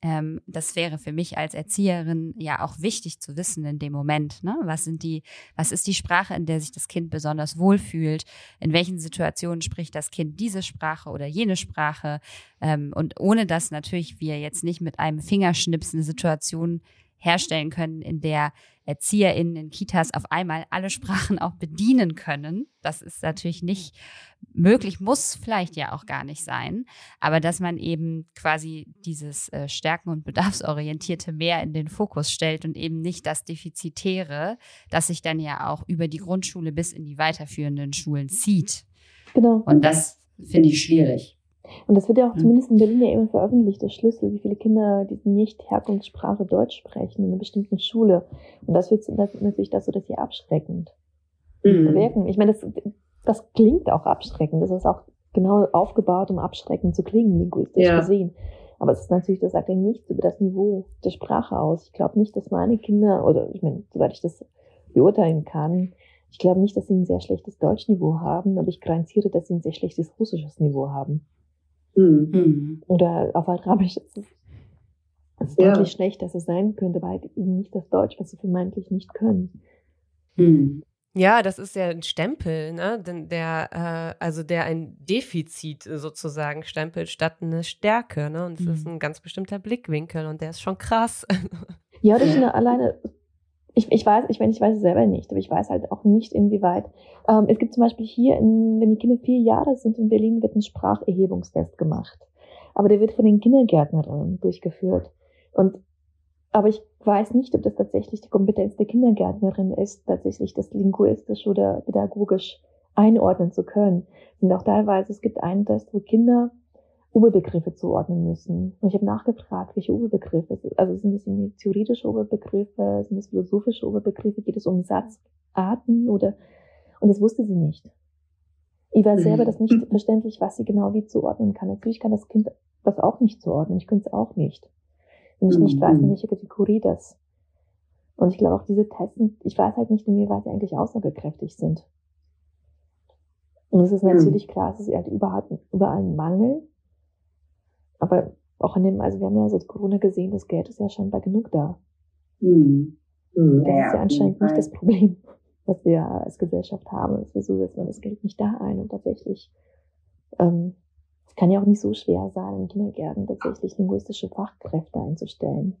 B: ähm, das wäre für mich als Erzieherin ja auch wichtig zu wissen in dem Moment. Ne? Was sind die, was ist die Sprache, in der sich das Kind besonders wohlfühlt? In welchen Situationen spricht das Kind diese Sprache oder jene Sprache? Ähm, und ohne dass natürlich wir jetzt nicht mit einem Fingerschnips eine Situation herstellen können, in der ErzieherInnen in Kitas auf einmal alle Sprachen auch bedienen können. Das ist natürlich nicht möglich, muss vielleicht ja auch gar nicht sein, aber dass man eben quasi dieses äh, Stärken- und Bedarfsorientierte mehr in den Fokus stellt und eben nicht das Defizitäre, das sich dann ja auch über die Grundschule bis in die weiterführenden Schulen zieht. Genau. Und das finde ich schwierig.
A: Und das wird ja auch mhm. zumindest in Berlin ja immer veröffentlicht, der Schlüssel, wie viele Kinder diese Nicht-Herkunftssprache Deutsch sprechen in einer bestimmten Schule. Und das wird natürlich das so, dass sie abschreckend mhm. wirken. Ich meine, das, das klingt auch abschreckend. Das ist auch genau aufgebaut, um abschreckend zu klingen, linguistisch ja. gesehen. Aber es ist natürlich, das sagt ja nichts über das Niveau der Sprache aus. Ich glaube nicht, dass meine Kinder, oder ich meine, soweit ich das beurteilen kann, ich glaube nicht, dass sie ein sehr schlechtes Deutschniveau haben, aber ich garantiere, dass sie ein sehr schlechtes russisches Niveau haben. Mhm. Oder auf Arabisch ist es es ist ja. deutlich schlechter, als es sein könnte, weil eben nicht das Deutsch, was sie vermeintlich nicht können.
C: Hm. Ja, das ist ja ein Stempel, ne? der, äh, also der ein Defizit sozusagen stempelt statt eine Stärke, ne? Und es mhm. ist ein ganz bestimmter Blickwinkel und der ist schon krass. (laughs)
A: Ja, das ist eine alleine. Ich, ich weiß, ich, meine, ich weiß es selber nicht, aber ich weiß halt auch nicht, inwieweit. Ähm, es gibt zum Beispiel hier, in, wenn die Kinder vier Jahre sind in Berlin, wird ein Spracherhebungstest gemacht. Aber der wird von den Kindergärtnerinnen durchgeführt. Und aber ich weiß nicht, ob das tatsächlich die Kompetenz der Kindergärtnerin ist, tatsächlich das linguistisch oder pädagogisch einordnen zu können. Und auch teilweise, es gibt einen Test, wo Kinder Oberbegriffe zuordnen müssen. Und ich habe nachgefragt, welche Oberbegriffe. Also sind es theoretische Oberbegriffe, sind es philosophische Oberbegriffe, geht es um Satzarten oder, und das wusste sie nicht. Ich war selber das nicht verständlich, was sie genau wie zuordnen kann. Natürlich kann das Kind das auch nicht zuordnen. Ich könnte es auch nicht wenn ich nicht weiß, in mhm. welcher Kategorie das. Und ich glaube auch diese Tests, ich weiß halt nicht, inwieweit sie eigentlich aussagekräftig sind. Und es ist mhm. natürlich klar, es ist halt überall, überall ein Mangel. Aber auch in dem, also wir haben ja seit Corona gesehen, das Geld ist ja scheinbar genug da. Mhm. Mhm. Das ist ja anscheinend nicht das Problem, was wir als Gesellschaft haben. Wieso setzt man das Geld nicht da ein und tatsächlich ähm, kann ja auch nicht so schwer sein, in Kindergärten tatsächlich linguistische Fachkräfte einzustellen.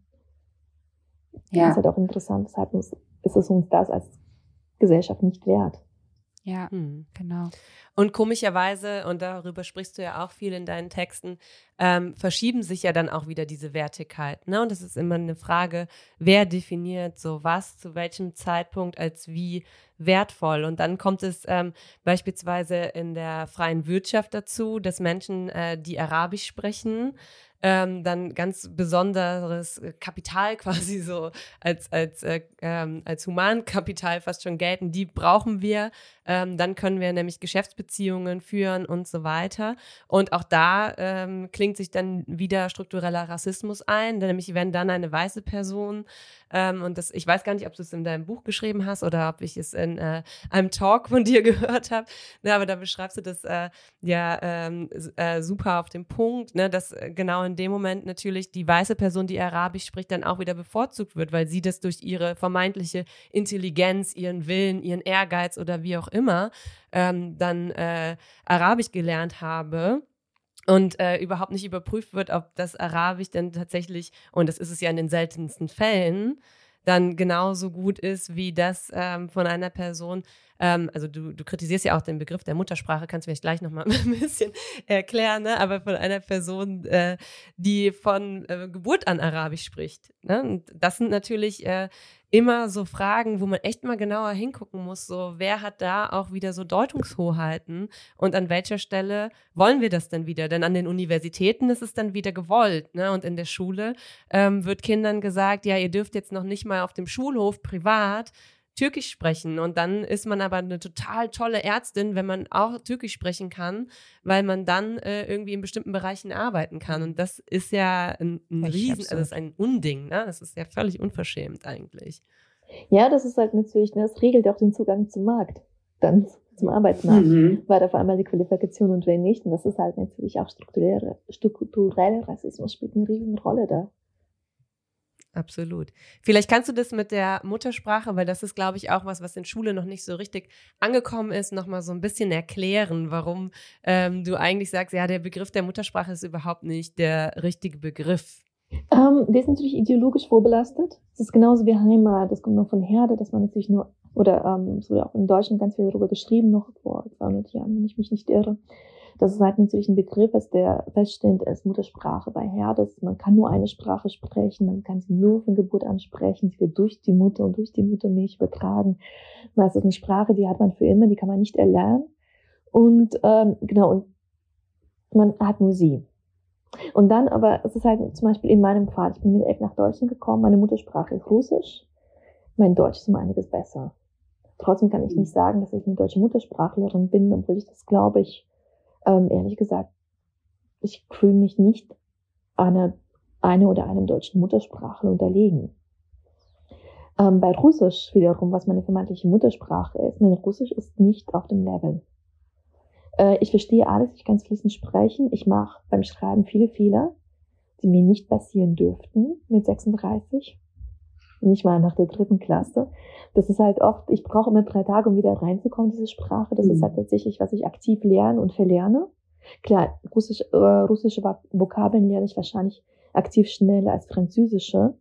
A: Ja. Das ist halt auch interessant, weshalb ist es uns das als Gesellschaft nicht wert.
B: Ja, hm. genau.
C: Und komischerweise, und darüber sprichst du ja auch viel in deinen Texten, ähm, verschieben sich ja dann auch wieder diese Wertigkeit. Ne? Und es ist immer eine Frage, wer definiert so was zu welchem Zeitpunkt als wie wertvoll. Und dann kommt es ähm, beispielsweise in der freien Wirtschaft dazu, dass Menschen, äh, die Arabisch sprechen, ähm, dann ganz besonderes Kapital (laughs) quasi so als, als, äh, ähm, als Humankapital fast schon gelten. Die brauchen wir. Ähm, dann können wir nämlich Geschäftsbeziehungen führen und so weiter. Und auch da ähm, klingt sich dann wieder struktureller Rassismus ein, nämlich wenn dann eine weiße Person ähm, und das, ich weiß gar nicht, ob du es in deinem Buch geschrieben hast oder ob ich es in äh, einem Talk von dir (laughs) gehört habe. Ne, aber da beschreibst du das äh, ja ähm, äh, super auf den Punkt, ne, dass äh, genau in dem Moment natürlich die weiße Person, die Arabisch spricht, dann auch wieder bevorzugt wird, weil sie das durch ihre vermeintliche Intelligenz, ihren Willen, ihren Ehrgeiz oder wie auch immer ähm, dann äh, Arabisch gelernt habe und äh, überhaupt nicht überprüft wird, ob das Arabisch denn tatsächlich, und das ist es ja in den seltensten Fällen, dann genauso gut ist wie das ähm, von einer Person. Ähm, also du, du kritisierst ja auch den Begriff der Muttersprache, kannst du vielleicht gleich nochmal (laughs) ein bisschen erklären, ne? aber von einer Person, äh, die von äh, Geburt an Arabisch spricht. Ne? Und das sind natürlich äh, immer so Fragen, wo man echt mal genauer hingucken muss, so wer hat da auch wieder so Deutungshoheiten und an welcher Stelle wollen wir das denn wieder? Denn an den Universitäten ist es dann wieder gewollt, ne? Und in der Schule ähm, wird Kindern gesagt, ja, ihr dürft jetzt noch nicht mal auf dem Schulhof privat Türkisch sprechen. Und dann ist man aber eine total tolle Ärztin, wenn man auch Türkisch sprechen kann, weil man dann äh, irgendwie in bestimmten Bereichen arbeiten kann. Und das ist ja ein, ein Riesen, also das ist ein Unding, ne? Das ist ja völlig unverschämt eigentlich.
A: Ja, das ist halt natürlich, ne, das regelt auch den Zugang zum Markt, dann zum Arbeitsmarkt, mhm. weil da vor allem die Qualifikation und wenn nicht. Und das ist halt natürlich auch strukturelle, strukturelle Rassismus spielt eine riesen Rolle da.
C: Absolut. Vielleicht kannst du das mit der Muttersprache, weil das ist, glaube ich, auch was, was in Schule noch nicht so richtig angekommen ist, nochmal so ein bisschen erklären, warum ähm, du eigentlich sagst, ja, der Begriff der Muttersprache ist überhaupt nicht der richtige Begriff.
A: Ähm, der ist natürlich ideologisch vorbelastet. Das ist genauso wie Heimat. Das kommt noch von Herde, dass man natürlich nur, oder ähm, es wurde auch in Deutschland ganz viel darüber geschrieben, noch vor 200 Jahren, wenn ich mich nicht irre das ist halt natürlich ein Begriff, ist, der feststehend ist, Muttersprache bei Herdes. Man kann nur eine Sprache sprechen, man kann sie nur von Geburt an sprechen, sie wird durch die Mutter und durch die Muttermilch übertragen. Das ist eine Sprache, die hat man für immer, die kann man nicht erlernen. Und ähm, genau, und man hat nur sie. Und dann aber, es ist halt zum Beispiel in meinem Fall, ich bin mit elf nach Deutschland gekommen, meine Muttersprache ist Russisch, mein Deutsch ist um einiges besser. Trotzdem kann ich nicht sagen, dass ich eine deutsche Muttersprachlerin bin, obwohl ich das, glaube ich, ähm, ehrlich gesagt, ich fühle mich nicht einer, eine oder einem deutschen Muttersprachler unterlegen. Ähm, bei Russisch wiederum, was meine vermeintliche Muttersprache ist, mein Russisch ist nicht auf dem Level. Äh, ich verstehe alles, ich kann fließend sprechen, ich mache beim Schreiben viele Fehler die mir nicht passieren dürften mit 36. Nicht mal nach der dritten Klasse. Das ist halt oft, ich brauche immer drei Tage, um wieder reinzukommen, diese Sprache. Das mhm. ist halt tatsächlich, was ich aktiv lerne und verlerne. Klar, Russisch, äh, russische Vokabeln lerne ich wahrscheinlich aktiv schneller als französische.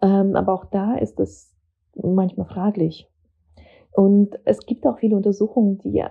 A: Ähm, aber auch da ist es manchmal fraglich. Und es gibt auch viele Untersuchungen, die ja,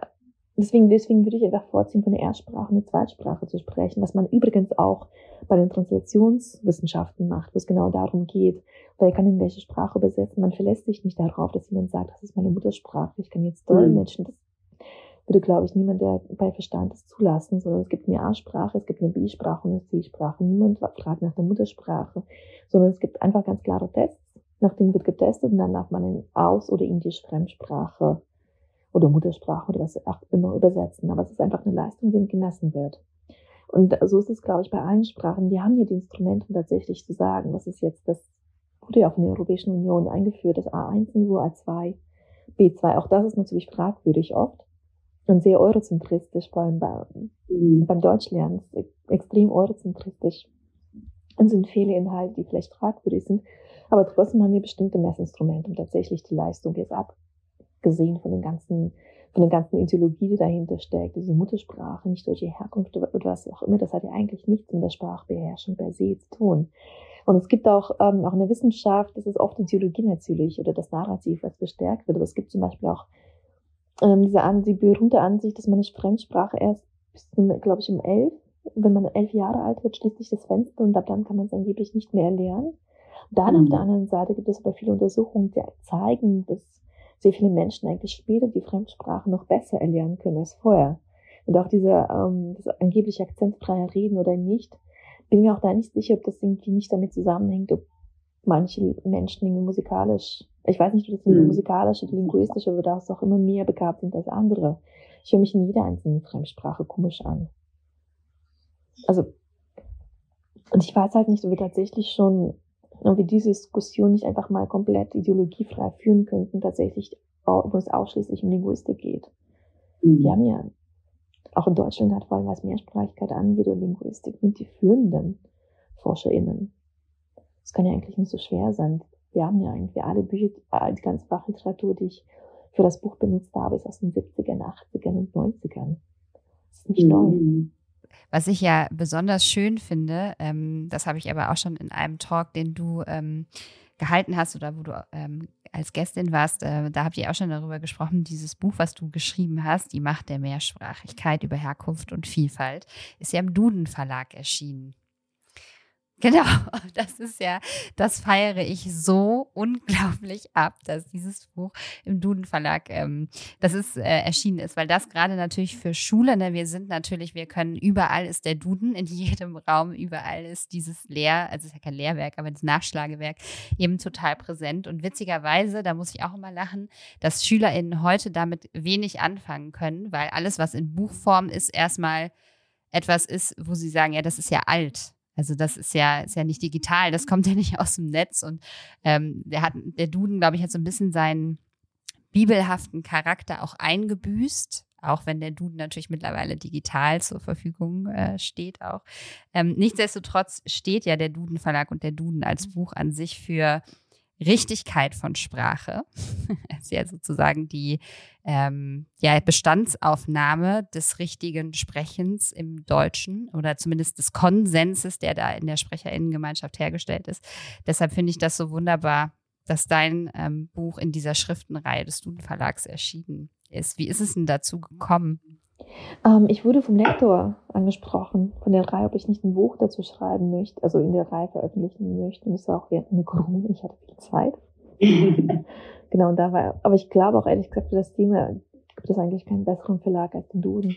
A: deswegen, deswegen würde ich einfach vorziehen, von der Erstsprache eine Zweitsprache zu sprechen, was man übrigens auch bei den Translationswissenschaften macht, wo es genau darum geht, weil kann in welche Sprache übersetzen. Man verlässt sich nicht darauf, dass jemand sagt, das ist meine Muttersprache, ich kann jetzt dolmetschen. Das würde, glaube ich, niemand, der bei Verstand ist, zulassen, sondern es gibt eine A-Sprache, es gibt eine B-Sprache und eine C-Sprache. Niemand fragt nach der Muttersprache, sondern es gibt einfach ganz klare Tests. Nach denen wird getestet und dann darf man in Aus- oder Indisch-Fremdsprache oder Muttersprache oder was auch immer übersetzen. Aber es ist einfach eine Leistung, die gemessen wird. Und so ist es, glaube ich, bei allen Sprachen. Die haben hier die Instrumente, um tatsächlich zu sagen, was ist jetzt das, wurde ja auch in der Europäischen Union eingeführt, das A1-Niveau, A2, B2. Auch das ist natürlich fragwürdig oft und sehr eurozentristisch, vor allem bei, mhm. beim Deutschlernen, extrem eurozentristisch. Und sind viele Inhalte, die vielleicht fragwürdig sind, aber trotzdem haben wir bestimmte Messinstrumente, um tatsächlich die Leistung jetzt abgesehen von den ganzen, von der ganzen Ideologie, die dahinter steckt, diese Muttersprache, nicht durch die Herkunft oder was auch immer, das hat ja eigentlich nichts mit der Sprachbeherrschung per se zu tun. Und es gibt auch, ähm, auch in der Wissenschaft, das ist oft Ideologie natürlich oder das Narrativ, was bestärkt wird, aber es gibt zum Beispiel auch ähm, diese An die berühmte Ansicht, dass man eine Fremdsprache erst bis zum, glaube ich, um elf, wenn man elf Jahre alt wird, schließt sich das Fenster und ab dann kann man es angeblich nicht mehr lernen. Dann mhm. auf der anderen Seite gibt es aber viele Untersuchungen, die zeigen, dass sehr viele Menschen eigentlich später die Fremdsprache noch besser erlernen können als vorher. Und auch diese ähm, das angeblich akzentfreie Reden oder nicht, bin mir auch da nicht sicher, ob das irgendwie nicht damit zusammenhängt, ob manche Menschen irgendwie musikalisch ich weiß nicht, ob das mhm. musikalisch oder linguistisch oder das auch immer mehr begabt sind als andere. Ich höre mich in jeder einzelnen Fremdsprache komisch an. Also, und ich weiß halt nicht, ob wir tatsächlich schon, ob wir diese Diskussion nicht einfach mal komplett ideologiefrei führen könnten, tatsächlich, wo es ausschließlich um Linguistik geht. Mhm. Wir haben ja auch in Deutschland hat vor allem was Mehrsprachigkeit angeht und Linguistik mit die führenden ForscherInnen. Das kann ja eigentlich nicht so schwer sein, wir haben ja irgendwie alle Bücher, die ganze Fachliteratur, die ich für das Buch benutzt habe, ist aus den 70ern, 80ern und 90ern. Das ist nicht mhm. neu.
B: Was ich ja besonders schön finde, ähm, das habe ich aber auch schon in einem Talk, den du ähm, gehalten hast oder wo du ähm, als Gästin warst, äh, da habt ihr auch schon darüber gesprochen, dieses Buch, was du geschrieben hast, Die Macht der Mehrsprachigkeit über Herkunft und Vielfalt, ist ja im Duden Verlag erschienen. Genau, (laughs) das ist ja, das feiere ich so unglaublich ab, dass dieses Buch im Duden Verlag, ähm, das ist äh, erschienen ist, weil das gerade natürlich für Schule, ne, wir sind natürlich, wir können, überall ist der Duden, in (laughs) jedem Raum, überall ist dieses Lehr, also es ist ja kein Lehrwerk, aber das Nachschlagewerk eben total präsent und witzigerweise, da muss ich auch immer lachen, dass SchülerInnen heute damit wenig anfangen können, weil alles, was in Buchform ist, erstmal etwas ist, wo sie sagen, ja, das ist ja alt. Also das ist ja, ist ja nicht digital, das kommt ja nicht (laughs) aus dem Netz. Und ähm, der hat, der Duden, glaube ich, hat so ein bisschen seinen bibelhaften Charakter auch eingebüßt, auch wenn der Duden natürlich mittlerweile digital zur Verfügung äh, steht auch. Ähm, nichtsdestotrotz steht ja der Duden Verlag und der Duden als Buch an sich für Richtigkeit von Sprache. das (laughs) ist ja sozusagen die ähm, ja, Bestandsaufnahme des richtigen Sprechens im Deutschen oder zumindest des Konsenses, der da in der Sprecherinnengemeinschaft hergestellt ist. Deshalb finde ich das so wunderbar, dass dein ähm, Buch in dieser Schriftenreihe des Duden Verlags erschienen ist. Wie ist es denn dazu gekommen?
A: Ähm, ich wurde vom Lektor angesprochen, von der Reihe, ob ich nicht ein Buch dazu schreiben möchte, also in der Reihe veröffentlichen möchte. Und das war auch während der Corona, ich hatte viel Zeit. (laughs) genau, und da war, aber ich glaube auch ehrlich gesagt, für das Thema gibt es eigentlich keinen besseren Verlag als den Duden.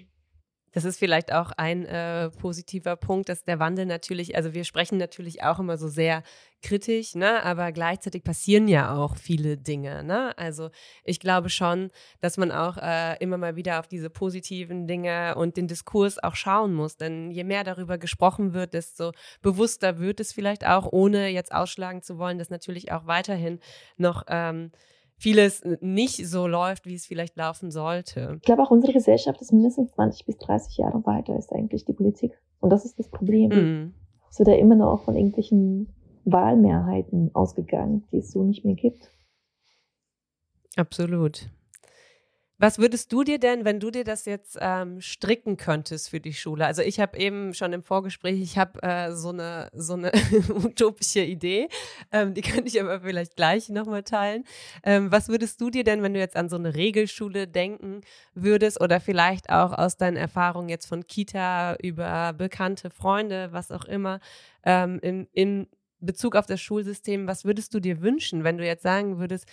C: Das ist vielleicht auch ein äh, positiver Punkt, dass der Wandel natürlich, also wir sprechen natürlich auch immer so sehr kritisch, ne, aber gleichzeitig passieren ja auch viele Dinge, ne? Also ich glaube schon, dass man auch äh, immer mal wieder auf diese positiven Dinge und den Diskurs auch schauen muss, denn je mehr darüber gesprochen wird, desto bewusster wird es vielleicht auch, ohne jetzt ausschlagen zu wollen, dass natürlich auch weiterhin noch ähm, vieles nicht so läuft, wie es vielleicht laufen sollte.
A: Ich glaube auch unsere Gesellschaft ist mindestens 20 bis 30 Jahre weiter ist eigentlich die Politik. Und das ist das Problem. Mm. Es wird ja immer noch von irgendwelchen Wahlmehrheiten ausgegangen, die es so nicht mehr gibt.
C: Absolut. Was würdest du dir denn, wenn du dir das jetzt ähm, stricken könntest für die Schule? Also ich habe eben schon im Vorgespräch, ich habe äh, so eine so eine (laughs) utopische Idee, ähm, die könnte ich aber vielleicht gleich nochmal teilen. Ähm, was würdest du dir denn, wenn du jetzt an so eine Regelschule denken würdest oder vielleicht auch aus deinen Erfahrungen jetzt von Kita über bekannte Freunde, was auch immer, ähm, in, in Bezug auf das Schulsystem, was würdest du dir wünschen, wenn du jetzt sagen würdest,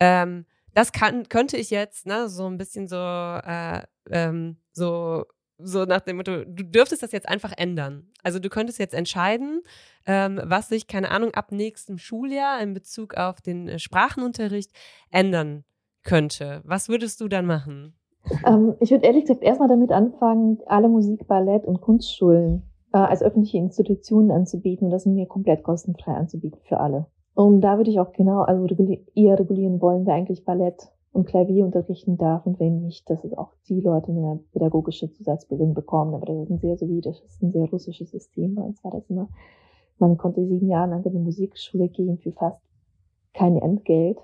C: ähm, das kann, könnte ich jetzt, ne, so ein bisschen so, äh, ähm, so, so nach dem Motto, du dürftest das jetzt einfach ändern. Also du könntest jetzt entscheiden, ähm, was sich, keine Ahnung, ab nächstem Schuljahr in Bezug auf den äh, Sprachenunterricht ändern könnte. Was würdest du dann machen?
A: Ähm, ich würde ehrlich gesagt erstmal damit anfangen, alle Musik, Ballett und Kunstschulen äh, als öffentliche Institutionen anzubieten und das mir komplett kostenfrei anzubieten für alle. Und da würde ich auch genau, also eher regulieren wollen, wer eigentlich Ballett und Klavier unterrichten darf und wen nicht, dass es auch die Leute eine pädagogische Zusatzbildung bekommen. Aber das ist ein sehr sowjetisches, ein sehr russisches System. Bei uns war das immer, man konnte sieben Jahre lang in die Musikschule gehen für fast kein Entgelt.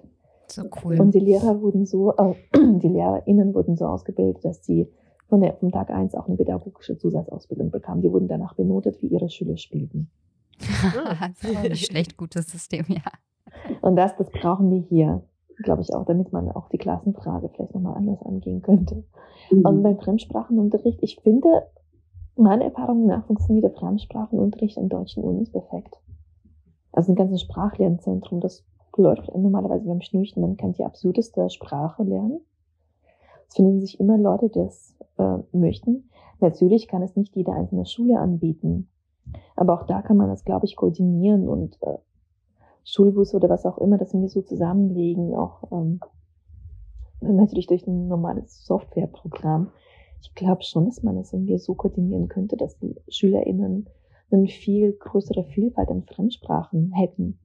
B: So cool.
A: Und die Lehrer wurden so, äh, (clears throat) die LehrerInnen wurden so ausgebildet, dass sie von der, vom Tag eins auch eine pädagogische Zusatzausbildung bekamen. Die wurden danach benotet, wie ihre Schüler spielten. (laughs)
B: nicht schlecht gutes System, ja.
A: Und das, das brauchen wir hier, glaube ich auch, damit man auch die Klassenfrage vielleicht nochmal anders angehen könnte. Mhm. Und beim Fremdsprachenunterricht, ich finde, meiner Erfahrung nach funktioniert der Fremdsprachenunterricht an deutschen Unis perfekt. Also ein ganzes Sprachlernzentrum, das läuft normalerweise beim Schnürchen, man kann die absurdeste Sprache lernen. Es finden sich immer Leute, die das äh, möchten. Natürlich kann es nicht jede einzelne Schule anbieten. Aber auch da kann man das, glaube ich, koordinieren und äh, Schulbus oder was auch immer, das wir so zusammenlegen, auch ähm, natürlich durch ein normales Softwareprogramm. Ich glaube schon, dass man das irgendwie so koordinieren könnte, dass die SchülerInnen eine viel größere Vielfalt an Fremdsprachen hätten,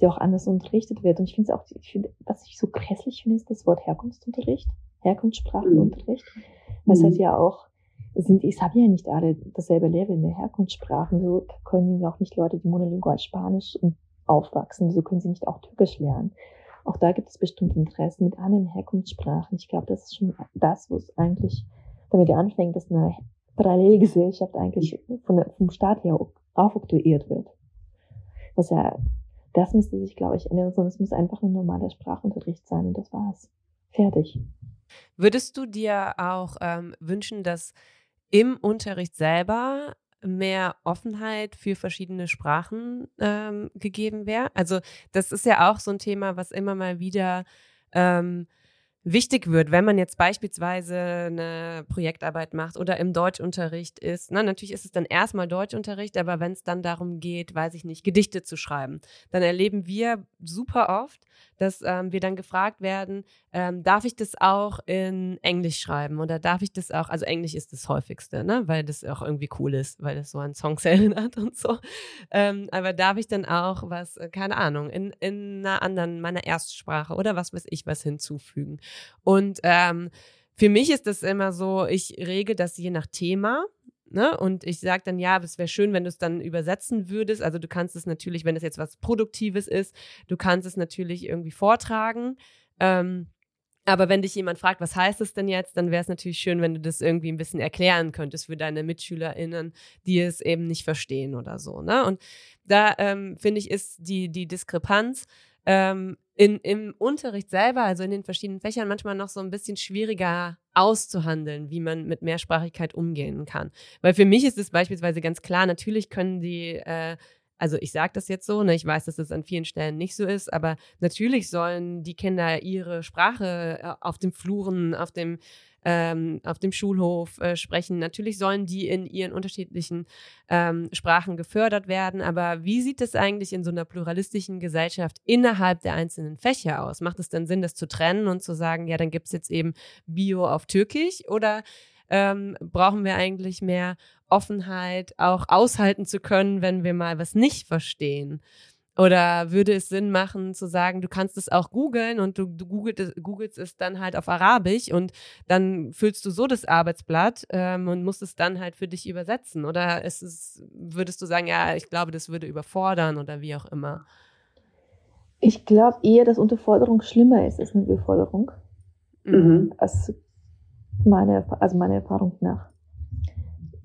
A: die auch anders unterrichtet wird. Und ich finde es auch, ich finde, was ich so grässlich finde, ist das Wort Herkunftsunterricht, Herkunftssprachenunterricht. Mhm. Das heißt ja auch sind, ich habe ja nicht alle dasselbe Level in der Herkunftssprachen. Wieso können ja auch nicht Leute, die monolingual Spanisch aufwachsen, wieso können sie nicht auch Türkisch lernen? Auch da gibt es bestimmte Interessen mit anderen Herkunftssprachen. Ich glaube, das ist schon das, wo es eigentlich damit anfängt, dass eine Parallelgesellschaft eigentlich von der, vom Staat her aufoktroyiert wird. Was ja, das müsste sich, glaube ich, ändern, sondern es muss einfach ein normaler Sprachunterricht sein und das war's. Fertig.
C: Würdest du dir auch ähm, wünschen, dass im Unterricht selber mehr Offenheit für verschiedene Sprachen ähm, gegeben wäre. Also das ist ja auch so ein Thema, was immer mal wieder ähm, wichtig wird, wenn man jetzt beispielsweise eine Projektarbeit macht oder im Deutschunterricht ist. Na, natürlich ist es dann erstmal Deutschunterricht, aber wenn es dann darum geht, weiß ich nicht, Gedichte zu schreiben, dann erleben wir super oft, dass ähm, wir dann gefragt werden, ähm, darf ich das auch in Englisch schreiben oder darf ich das auch, also Englisch ist das häufigste, ne, weil das auch irgendwie cool ist, weil das so ein Song (laughs) hat und so. Ähm, aber darf ich dann auch was, äh, keine Ahnung, in, in einer anderen, meiner Erstsprache oder was weiß ich, was hinzufügen? Und ähm, für mich ist das immer so, ich rege das je nach Thema. Ne? Und ich sage dann, ja, es wäre schön, wenn du es dann übersetzen würdest. Also du kannst es natürlich, wenn es jetzt was Produktives ist, du kannst es natürlich irgendwie vortragen. Ähm, aber wenn dich jemand fragt, was heißt es denn jetzt, dann wäre es natürlich schön, wenn du das irgendwie ein bisschen erklären könntest für deine MitschülerInnen, die es eben nicht verstehen oder so. Ne? Und da ähm, finde ich, ist die, die Diskrepanz ähm, in, im Unterricht selber, also in den verschiedenen Fächern, manchmal noch so ein bisschen schwieriger auszuhandeln, wie man mit Mehrsprachigkeit umgehen kann. Weil für mich ist es beispielsweise ganz klar, natürlich können die äh, also ich sage das jetzt so, ne, ich weiß, dass es an vielen Stellen nicht so ist, aber natürlich sollen die Kinder ihre Sprache äh, auf dem Fluren, auf dem ähm, auf dem Schulhof äh, sprechen. Natürlich sollen die in ihren unterschiedlichen ähm, Sprachen gefördert werden, aber wie sieht es eigentlich in so einer pluralistischen Gesellschaft innerhalb der einzelnen Fächer aus? Macht es denn Sinn, das zu trennen und zu sagen, ja, dann gibt es jetzt eben Bio auf Türkisch oder ähm, brauchen wir eigentlich mehr Offenheit, auch aushalten zu können, wenn wir mal was nicht verstehen? Oder würde es Sinn machen zu sagen, du kannst es auch googeln und du, du googelst, googelst es dann halt auf Arabisch und dann füllst du so das Arbeitsblatt ähm, und musst es dann halt für dich übersetzen? Oder ist es, würdest du sagen, ja, ich glaube, das würde überfordern oder wie auch immer?
A: Ich glaube eher, dass Unterforderung schlimmer ist als eine Überforderung. Mhm. Also meine, also meiner Erfahrung nach.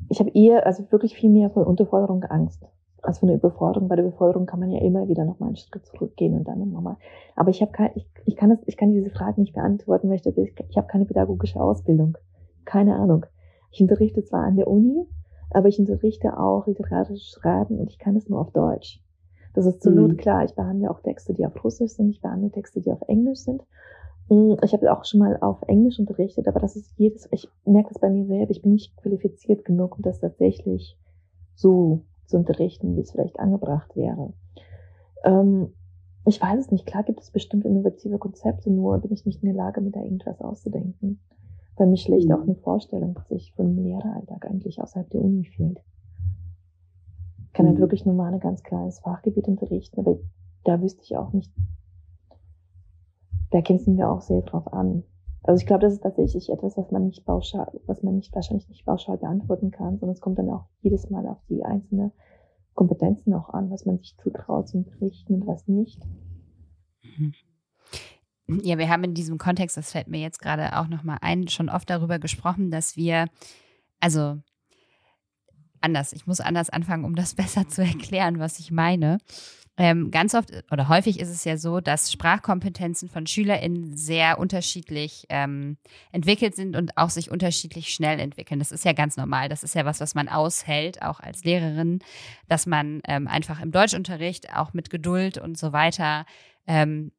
A: Ich habe eher, also wirklich viel mehr von Unterforderung Angst als von der Überforderung. Bei der Überforderung kann man ja immer wieder nochmal einen Schritt zurückgehen und dann nochmal. Aber ich habe kein, ich, ich kann das, ich kann diese Frage nicht beantworten, weil ich, ich, ich habe keine pädagogische Ausbildung. Keine Ahnung. Ich unterrichte zwar an der Uni, aber ich unterrichte auch literarisches Schreiben und ich kann es nur auf Deutsch. Das ist zur mhm. Not klar. Ich behandle auch Texte, die auf Russisch sind. Ich behandle Texte, die auf Englisch sind. Mm, ich habe auch schon mal auf Englisch unterrichtet, aber das ist jedes, ich merke das bei mir selber, ich bin nicht qualifiziert genug, um das tatsächlich so zu unterrichten, wie es vielleicht angebracht wäre. Ähm, ich weiß es nicht, klar gibt es bestimmt innovative Konzepte, nur bin ich nicht in der Lage, mir da irgendwas auszudenken. Weil mir schlecht mhm. auch eine Vorstellung sich von einem Lehreralltag eigentlich außerhalb der Uni fehlt. Ich kann halt mhm. halt wirklich nur mal ein ganz kleines Fachgebiet unterrichten, aber da wüsste ich auch nicht, da kämpfen wir auch sehr drauf an. Also ich glaube, das ist tatsächlich etwas, was man nicht pauschal, was man nicht wahrscheinlich nicht pauschal beantworten kann, sondern es kommt dann auch jedes Mal auf die einzelnen Kompetenzen auch an, was man sich zutraut zu unterrichten und was nicht.
B: Mhm. Ja, wir haben in diesem Kontext, das fällt mir jetzt gerade auch nochmal ein, schon oft darüber gesprochen, dass wir, also anders, ich muss anders anfangen, um das (laughs) besser zu erklären, was ich meine. Ähm, ganz oft oder häufig ist es ja so, dass Sprachkompetenzen von SchülerInnen sehr unterschiedlich ähm, entwickelt sind und auch sich unterschiedlich schnell entwickeln. Das ist ja ganz normal. Das ist ja was, was man aushält, auch als Lehrerin, dass man ähm, einfach im Deutschunterricht auch mit Geduld und so weiter ähm,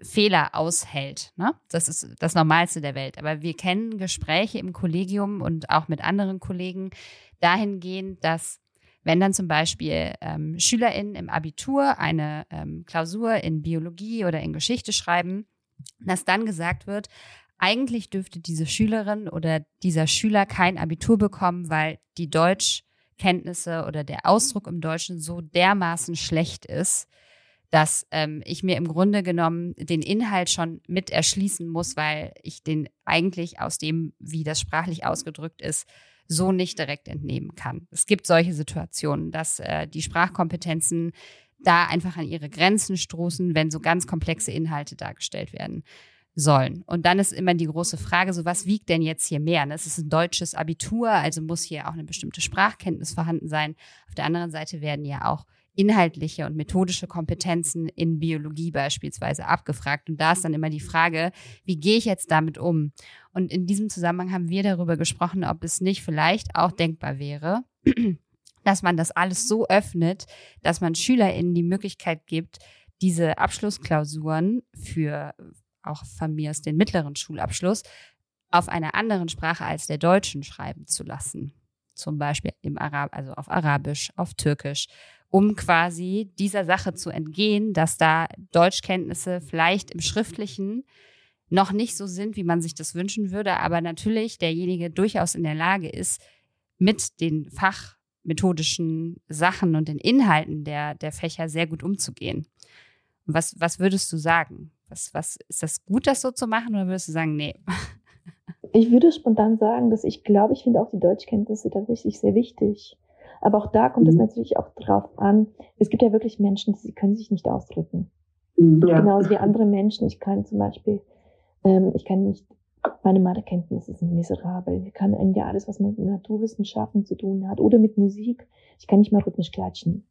B: Fehler aushält. Ne? Das ist das Normalste der Welt. Aber wir kennen Gespräche im Kollegium und auch mit anderen Kollegen dahingehend, dass wenn dann zum Beispiel ähm, SchülerInnen im Abitur eine ähm, Klausur in Biologie oder in Geschichte schreiben, dass dann gesagt wird, eigentlich dürfte diese Schülerin oder dieser Schüler kein Abitur bekommen, weil die Deutschkenntnisse oder der Ausdruck im Deutschen so dermaßen schlecht ist, dass ähm, ich mir im Grunde genommen den Inhalt schon mit erschließen muss, weil ich den eigentlich aus dem, wie das sprachlich ausgedrückt ist, so nicht direkt entnehmen kann. Es gibt solche Situationen, dass äh, die Sprachkompetenzen da einfach an ihre Grenzen stoßen, wenn so ganz komplexe Inhalte dargestellt werden sollen. Und dann ist immer die große Frage, so was wiegt denn jetzt hier mehr? Es ist ein deutsches Abitur, also muss hier auch eine bestimmte Sprachkenntnis vorhanden sein. Auf der anderen Seite werden ja auch inhaltliche und methodische Kompetenzen in Biologie beispielsweise abgefragt. Und da ist dann immer die Frage, wie gehe ich jetzt damit um? Und in diesem Zusammenhang haben wir darüber gesprochen, ob es nicht vielleicht auch denkbar wäre, (clears throat) dass man das alles so öffnet, dass man SchülerInnen die Möglichkeit gibt, diese Abschlussklausuren für auch von mir aus den mittleren Schulabschluss auf einer anderen Sprache als der deutschen schreiben zu lassen. Zum Beispiel im Arab, also auf Arabisch, auf Türkisch um quasi dieser Sache zu entgehen, dass da Deutschkenntnisse vielleicht im Schriftlichen noch nicht so sind, wie man sich das wünschen würde, aber natürlich derjenige durchaus in der Lage ist, mit den fachmethodischen Sachen und den Inhalten der, der Fächer sehr gut umzugehen. Was, was würdest du sagen? Was, was, ist das gut, das so zu machen, oder würdest du sagen, nee? (laughs)
A: Ich würde spontan sagen, dass ich glaube, ich finde auch die Deutschkenntnisse tatsächlich sehr wichtig. Aber auch da kommt mhm. es natürlich auch drauf an. Es gibt ja wirklich Menschen, die können sich nicht ausdrücken. Mhm. Ja. Genauso wie andere Menschen. Ich kann zum Beispiel, ähm, ich kann nicht, meine Mathekenntnisse sind miserabel. Ich kann irgendwie alles, was mit Naturwissenschaften zu tun hat oder mit Musik. Ich kann nicht mal rhythmisch klatschen.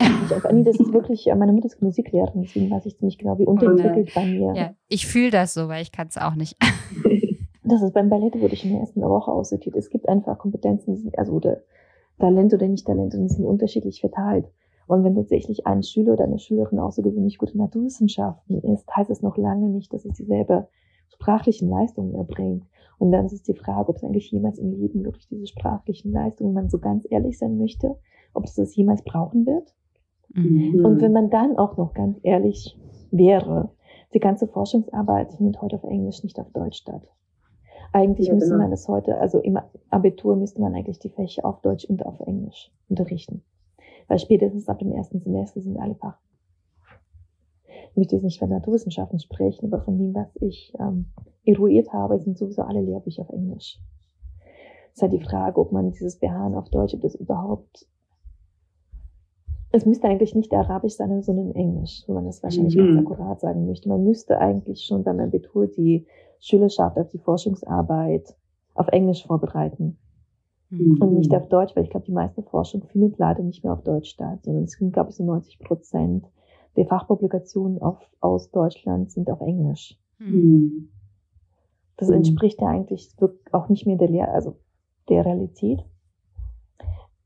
A: Ich auch, nee, das ist wirklich, äh, meine Mutter ist Musiklehrerin, deswegen weiß ich ziemlich genau, wie unterentwickelt bei mir.
B: Ja, ich fühle das so, weil ich kann es auch nicht. (laughs)
A: das ist beim Ballett wurde ich in der ersten Woche aussortiert. Es gibt einfach Kompetenzen, also oder Talent oder nicht Talent und sind unterschiedlich verteilt. Und wenn tatsächlich ein Schüler oder eine Schülerin außergewöhnlich gute Naturwissenschaften ist, heißt es noch lange nicht, dass es dieselbe sprachlichen Leistungen erbringt. Und dann ist es die Frage, ob es eigentlich jemals im Leben wirklich diese sprachlichen Leistungen, wenn man so ganz ehrlich sein möchte, ob es das jemals brauchen wird. Mhm. Und wenn man dann auch noch ganz ehrlich wäre, die ganze Forschungsarbeit findet heute auf Englisch, nicht auf Deutsch statt. Eigentlich ja, müsste genau. man das heute, also im Abitur müsste man eigentlich die Fächer auf Deutsch und auf Englisch unterrichten. Weil spätestens ab dem ersten Semester sind alle Fach. Ich möchte jetzt nicht von Naturwissenschaften sprechen, aber von dem, was ich ähm, eruiert habe, sind sowieso alle Lehrbücher auf Englisch. Es ist halt die Frage, ob man dieses Beharren auf Deutsch, ob das überhaupt es müsste eigentlich nicht Arabisch sein, sondern Englisch, wenn man das wahrscheinlich mhm. ganz akkurat sagen möchte. Man müsste eigentlich schon beim Abitur die Schülerschaft auf die Forschungsarbeit auf Englisch vorbereiten. Mhm. Und nicht auf Deutsch, weil ich glaube, die meiste Forschung findet leider nicht mehr auf Deutsch statt, sondern es sind, glaube ich, so 90 Prozent der Fachpublikationen auf, aus Deutschland sind auf Englisch. Mhm. Das entspricht ja eigentlich auch nicht mehr der Lehr also der Realität.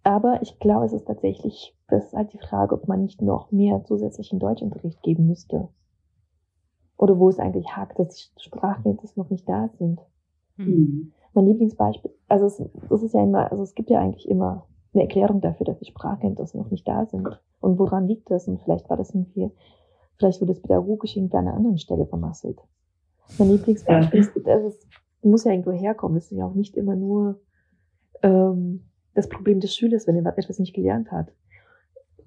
A: Aber ich glaube, es ist tatsächlich, das ist halt die Frage, ob man nicht noch mehr zusätzlichen Deutschunterricht geben müsste. Oder wo es eigentlich hakt, dass die Sprachkenntnisse noch nicht da sind. Mhm. Mein Lieblingsbeispiel, also es, es ist ja immer, also es gibt ja eigentlich immer eine Erklärung dafür, dass die Sprachkenntnisse noch nicht da sind. Und woran liegt das? Und vielleicht war das irgendwie, vielleicht wurde es pädagogisch irgendwie an einer anderen Stelle vermasselt. Mein Lieblingsbeispiel ja. ist, also es muss ja irgendwo herkommen. Es ist ja auch nicht immer nur ähm, das Problem des Schülers, wenn er etwas nicht gelernt hat.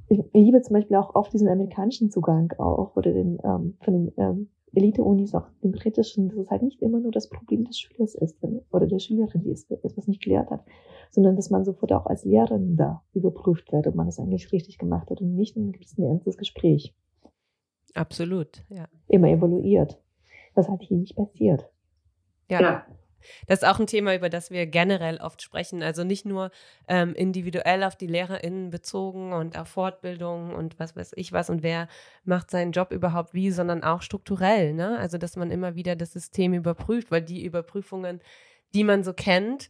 A: Ich liebe zum Beispiel auch oft diesen amerikanischen Zugang auch oder den ähm, von den ähm, Elite-Unis, auch den britischen, dass es halt nicht immer nur das Problem des Schülers ist wenn, oder der Schülerin, die etwas nicht gelernt hat, sondern dass man sofort auch als Lehrerin da überprüft wird, ob man es eigentlich richtig gemacht hat und nicht ein gewisses ernstes Gespräch.
C: Absolut, ja.
A: Immer evaluiert, was halt hier nicht passiert.
C: Ja. ja. Das ist auch ein Thema, über das wir generell oft sprechen. Also nicht nur ähm, individuell auf die LehrerInnen bezogen und auf Fortbildungen und was weiß ich was und wer macht seinen Job überhaupt wie, sondern auch strukturell. Ne? Also dass man immer wieder das System überprüft, weil die Überprüfungen, die man so kennt,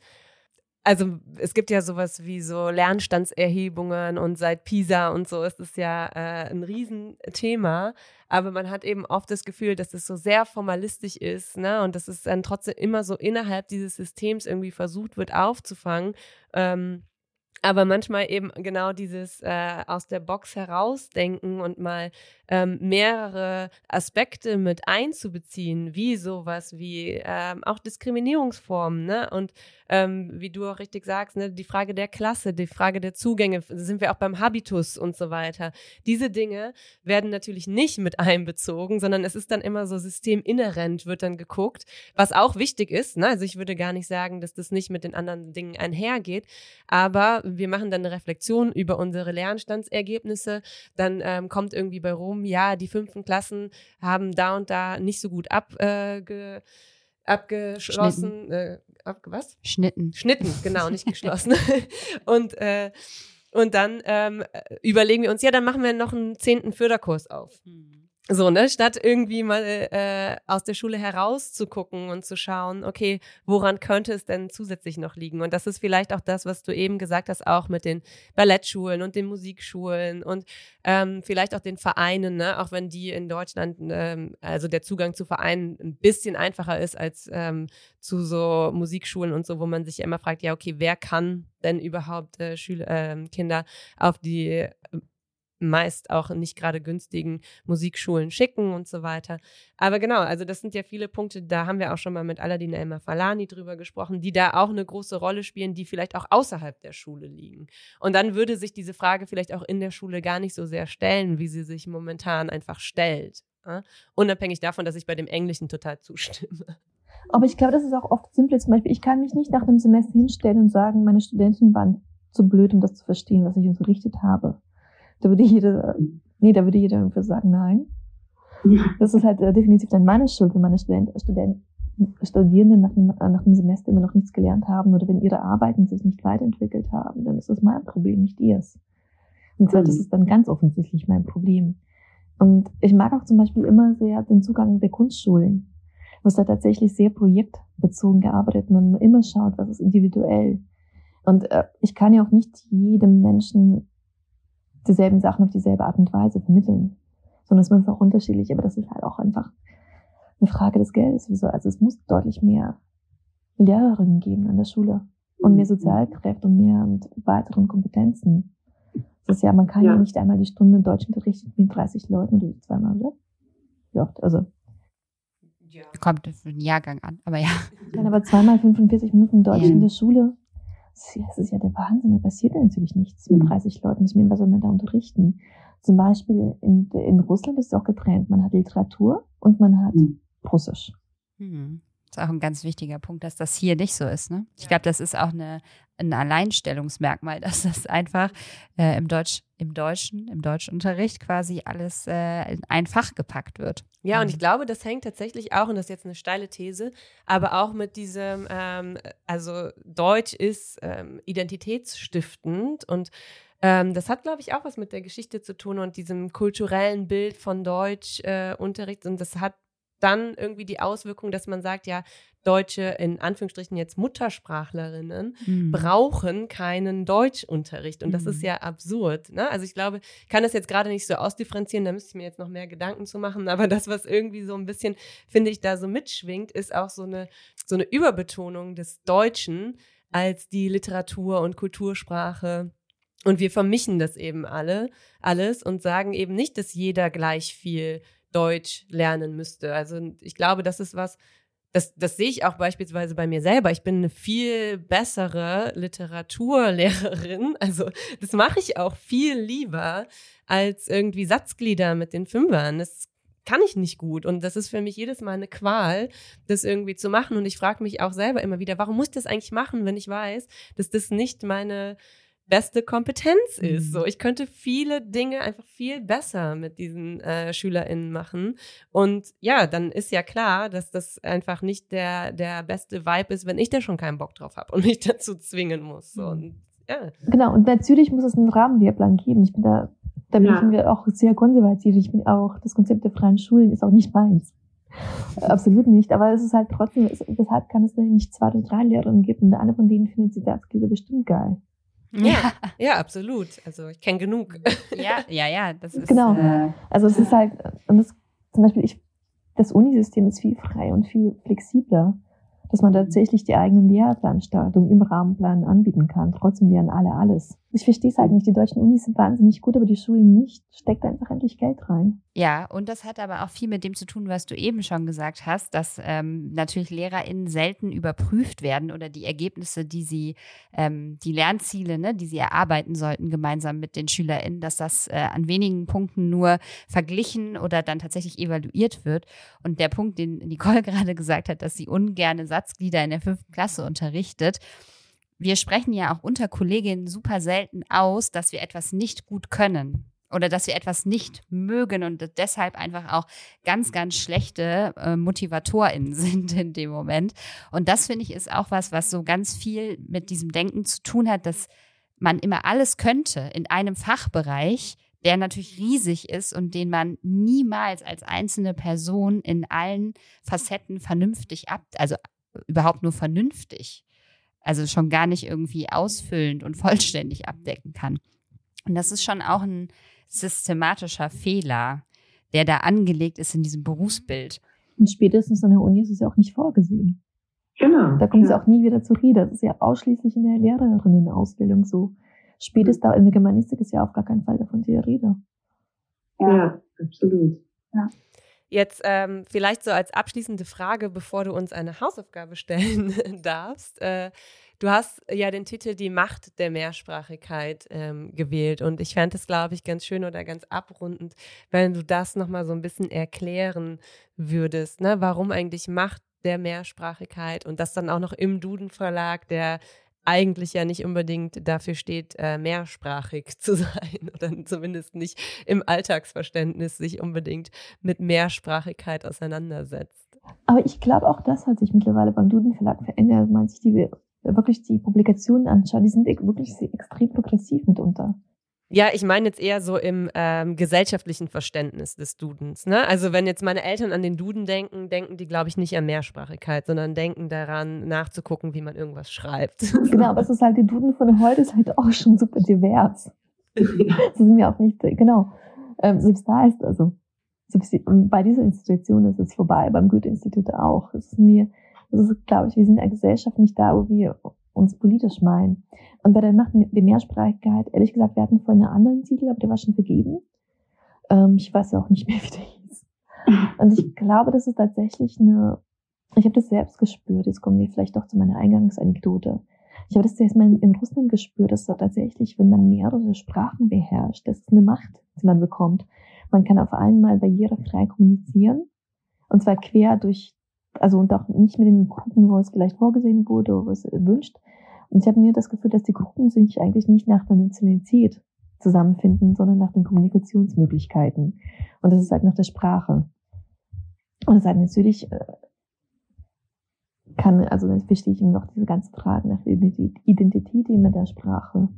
C: also es gibt ja sowas wie so Lernstandserhebungen und seit Pisa und so ist es ja äh, ein Riesenthema. Aber man hat eben oft das Gefühl, dass es so sehr formalistisch ist, ne? Und dass es dann trotzdem immer so innerhalb dieses Systems irgendwie versucht wird aufzufangen. Ähm, aber manchmal eben genau dieses äh, aus der Box herausdenken und mal ähm, mehrere Aspekte mit einzubeziehen, wie sowas wie ähm, auch Diskriminierungsformen, ne? Und ähm, wie du auch richtig sagst, ne, die Frage der Klasse, die Frage der Zugänge, sind wir auch beim Habitus und so weiter. Diese Dinge werden natürlich nicht mit (laughs) einbezogen, sondern es ist dann immer so systeminhärent, wird dann geguckt, was auch wichtig ist. Ne? Also ich würde gar nicht sagen, dass das nicht mit den anderen Dingen einhergeht, aber wir machen dann eine Reflexion über unsere Lernstandsergebnisse, dann ähm, kommt irgendwie bei Rom, ja, die fünften Klassen haben da und da nicht so gut abge, äh, abgeschlossen, äh, ab, was?
B: Schnitten.
C: Schnitten, genau, nicht (laughs) geschlossen. (laughs) und, äh, und dann ähm, überlegen wir uns, ja, dann machen wir noch einen zehnten Förderkurs auf. Mhm. So, ne, statt irgendwie mal äh, aus der Schule herauszugucken und zu schauen, okay, woran könnte es denn zusätzlich noch liegen? Und das ist vielleicht auch das, was du eben gesagt hast, auch mit den Ballettschulen und den Musikschulen und ähm, vielleicht auch den Vereinen, ne? auch wenn die in Deutschland, ähm, also der Zugang zu Vereinen ein bisschen einfacher ist als ähm, zu so Musikschulen und so, wo man sich ja immer fragt, ja, okay, wer kann denn überhaupt äh, Schüler, äh, Kinder auf die meist auch nicht gerade günstigen Musikschulen schicken und so weiter. Aber genau, also das sind ja viele Punkte, da haben wir auch schon mal mit Aladin Elmar Falani drüber gesprochen, die da auch eine große Rolle spielen, die vielleicht auch außerhalb der Schule liegen. Und dann würde sich diese Frage vielleicht auch in der Schule gar nicht so sehr stellen, wie sie sich momentan einfach stellt. Ja? Unabhängig davon, dass ich bei dem Englischen total zustimme.
A: Aber ich glaube, das ist auch oft simpel. Zum Beispiel, ich kann mich nicht nach einem Semester hinstellen und sagen, meine Studenten waren zu blöd, um das zu verstehen, was ich unterrichtet habe. Da würde jeder, nee, da würde jeder irgendwie sagen, nein. Das ist halt äh, definitiv dann meine Schuld, wenn meine Student, Student, Studierenden nach dem, nach dem Semester immer noch nichts gelernt haben oder wenn ihre Arbeiten sich nicht weiterentwickelt haben, dann ist das mein Problem, nicht ihrs. Und zwar, das ist dann ganz offensichtlich mein Problem. Und ich mag auch zum Beispiel immer sehr den Zugang der Kunstschulen, wo es da tatsächlich sehr projektbezogen gearbeitet, man immer schaut, was ist individuell. Und äh, ich kann ja auch nicht jedem Menschen dieselben Sachen auf dieselbe Art und Weise vermitteln, sondern es ist auch unterschiedlich, aber das ist halt auch einfach eine Frage des Geldes. Wieso? Also es muss deutlich mehr Lehrerinnen geben an der Schule und mehr Sozialkräfte und mehr und weiteren Kompetenzen. Das ist ja, man kann ja, ja nicht einmal die Stunde Deutsch unterrichten mit 30 Leuten oder zweimal, oder? Wie oft? Also.
B: Ja. Kommt für den Jahrgang an, aber ja.
A: Nein, aber zweimal 45 Minuten Deutsch ja. in der Schule das ist ja der Wahnsinn, da passiert ja natürlich nichts. Mit 30 mhm. Leuten, ich meine, was soll man da unterrichten? Zum Beispiel in, in Russland ist es auch getrennt. Man hat Literatur und man hat mhm. Russisch.
B: Mhm. Das ist auch ein ganz wichtiger Punkt, dass das hier nicht so ist. Ne? Ich glaube, das ist auch eine, ein Alleinstellungsmerkmal, (laughs) dass das einfach äh, im, Deutsch, im Deutschen, im Deutschunterricht quasi alles äh, in ein Fach gepackt wird.
C: Ja, und ich mhm. glaube, das hängt tatsächlich auch, und das ist jetzt eine steile These, aber auch mit diesem, ähm, also Deutsch ist ähm, identitätsstiftend und ähm, das hat, glaube ich, auch was mit der Geschichte zu tun und diesem kulturellen Bild von Deutschunterricht. Äh, und das hat dann irgendwie die Auswirkung, dass man sagt, ja, deutsche, in Anführungsstrichen jetzt Muttersprachlerinnen, mhm. brauchen keinen Deutschunterricht. Und das mhm. ist ja absurd. Ne? Also ich glaube, ich kann das jetzt gerade nicht so ausdifferenzieren, da müsste ich mir jetzt noch mehr Gedanken zu machen. Aber das, was irgendwie so ein bisschen, finde ich, da so mitschwingt, ist auch so eine, so eine Überbetonung des Deutschen als die Literatur- und Kultursprache und wir vermischen das eben alle, alles und sagen eben nicht, dass jeder gleich viel Deutsch lernen müsste. Also ich glaube, das ist was, das, das sehe ich auch beispielsweise bei mir selber. Ich bin eine viel bessere Literaturlehrerin. (laughs) Also das mache ich auch viel lieber als irgendwie Satzglieder mit den Fünfern. Das kann ich nicht gut. Und das ist für mich jedes Mal eine Qual, das irgendwie zu machen. Und ich frage mich auch selber immer wieder, warum muss ich das eigentlich machen, wenn ich weiß, dass das nicht meine beste Kompetenz ist. So, mhm. ich könnte viele Dinge einfach viel besser mit diesen äh, SchülerInnen machen. Und ja, dann ist ja klar, dass das einfach nicht der, der beste Vibe ist, wenn ich da schon keinen Bock drauf habe und mich (laughs) dazu zwingen muss. So, und,
A: mhm. ja. Genau, und natürlich muss es einen Rahmenlehrplan geben. Ich bin da, da bin ja. ich auch sehr konservativ. Ich bin auch, das Konzept der freien Schulen ist auch nicht meins. Absolut nicht, aber es ist halt trotzdem, es, deshalb kann es nicht zwei oder drei Lehrerinnen geben und eine von denen findet sie das bestimmt geil.
C: Ja, ja, absolut. Also ich kenne genug. (laughs)
B: Ja, ja, ja. Das ist,
A: genau. Äh, also es ist halt, und das zum Beispiel, ich, das Unisystem ist viel frei und viel flexibler dass man tatsächlich die eigenen Lehrplanstaltung im Rahmenplan anbieten kann. Trotzdem lernen alle alles. Ich verstehe es halt nicht. Die deutschen Unis sind wahnsinnig gut, aber die Schulen nicht. Steckt einfach endlich Geld rein.
B: Ja, und das hat aber auch viel mit dem zu tun, was du eben schon gesagt hast, dass ähm, natürlich LehrerInnen selten überprüft werden oder die Ergebnisse, die sie, ähm, die Lernziele, ne, die sie erarbeiten sollten, gemeinsam mit den SchülerInnen, dass das äh, an wenigen Punkten nur verglichen oder dann tatsächlich evaluiert wird. Und der Punkt, den Nicole (laughs) gerade gesagt hat, dass sie ungerne Satzglieder in der fünften Klasse unterrichtet, wir sprechen ja auch unter Kolleginnen super selten aus, dass wir etwas nicht gut können oder dass wir etwas nicht mögen und deshalb einfach auch ganz, ganz schlechte äh, MotivatorInnen (laughs) sind in dem Moment. Und das finde ich ist auch was, was so ganz viel mit diesem Denken zu tun hat, dass man immer alles könnte in einem Fachbereich, der natürlich riesig ist und den man niemals als einzelne Person in allen Facetten vernünftig ab, also überhaupt nur vernünftig also schon gar nicht irgendwie ausfüllend und (laughs) vollständig abdecken kann. Und das ist schon auch ein systematischer Fehler, der da angelegt ist in diesem Berufsbild.
A: Und spätestens an der Uni ist es ja auch nicht vorgesehen. Genau. Da kommt ja. es auch nie wieder zur Rede. Das ist ja ausschließlich in der Lehrerinnenausbildung so. Spätestens in der Germanistik ist ja auf gar keinen Fall davon die Rede.
D: Ja, absolut. Ja.
C: Jetzt ähm, vielleicht so als abschließende Frage, bevor du uns eine Hausaufgabe (laughs) stellen darfst. Äh, du hast ja den Titel Die Macht der Mehrsprachigkeit ähm, gewählt und ich fände es, glaube ich, ganz schön oder ganz abrundend, wenn du das nochmal so ein bisschen erklären würdest. Ne? Warum eigentlich Macht der Mehrsprachigkeit und das dann auch noch im Duden Verlag, der eigentlich ja nicht unbedingt dafür steht, äh, mehrsprachig (laughs) zu sein oder zumindest nicht im Alltagsverständnis sich unbedingt mit Mehrsprachigkeit auseinandersetzt.
A: Aber ich glaube, auch das hat sich mittlerweile beim Duden Verlag verändert. Man sich die wirklich die Publikationen anschaut, die sind wirklich extrem progressiv mitunter.
C: Ja, ich meine jetzt eher so im ähm, gesellschaftlichen Verständnis des Dudens. Ne? Also wenn jetzt meine Eltern an den Duden denken, denken die, glaube ich, nicht an Mehrsprachigkeit, sondern denken daran, nachzugucken, wie man irgendwas schreibt. (laughs)
A: Genau, aber es ist halt, die Duden von heute ist halt auch schon super divers. Das ist mir auch nicht, genau. Ähm, selbst da ist also, selbst bei dieser Institution ist es vorbei, beim Goethe-Institut auch. Es ist mir, das ist, glaube ich, wir sind in der Gesellschaft nicht da, wo wir uns politisch meinen. Und bei der Macht der Mehrsprachigkeit, ehrlich gesagt, wir hatten vorhin einen anderen Titel, aber der war schon vergeben. Ähm, ich weiß auch nicht mehr, (laughs) wie der hieß. Und ich glaube, das ist tatsächlich eine, ich habe das selbst gespürt, jetzt kommen wir vielleicht doch zu meiner Eingangsanekdote. Ich habe das zuerst mal in Russland gespürt, dass da tatsächlich, wenn man mehrere Sprachen beherrscht, das ist eine Macht, die man bekommt. Man kann auf einmal barrierefrei kommunizieren und zwar quer durch, also und auch nicht mit den Gruppen, wo es vielleicht vorgesehen wurde oder was wünscht. Und ich habe mir das Gefühl, dass die Gruppen sich eigentlich nicht nach der Nationalität zusammenfinden, sondern nach den Kommunikationsmöglichkeiten. Und das ist halt nach der Sprache. Und das ist halt natürlich äh, kann, also dann verstehe ich noch diese ganze Frage nach der Identität, die mit der Sprache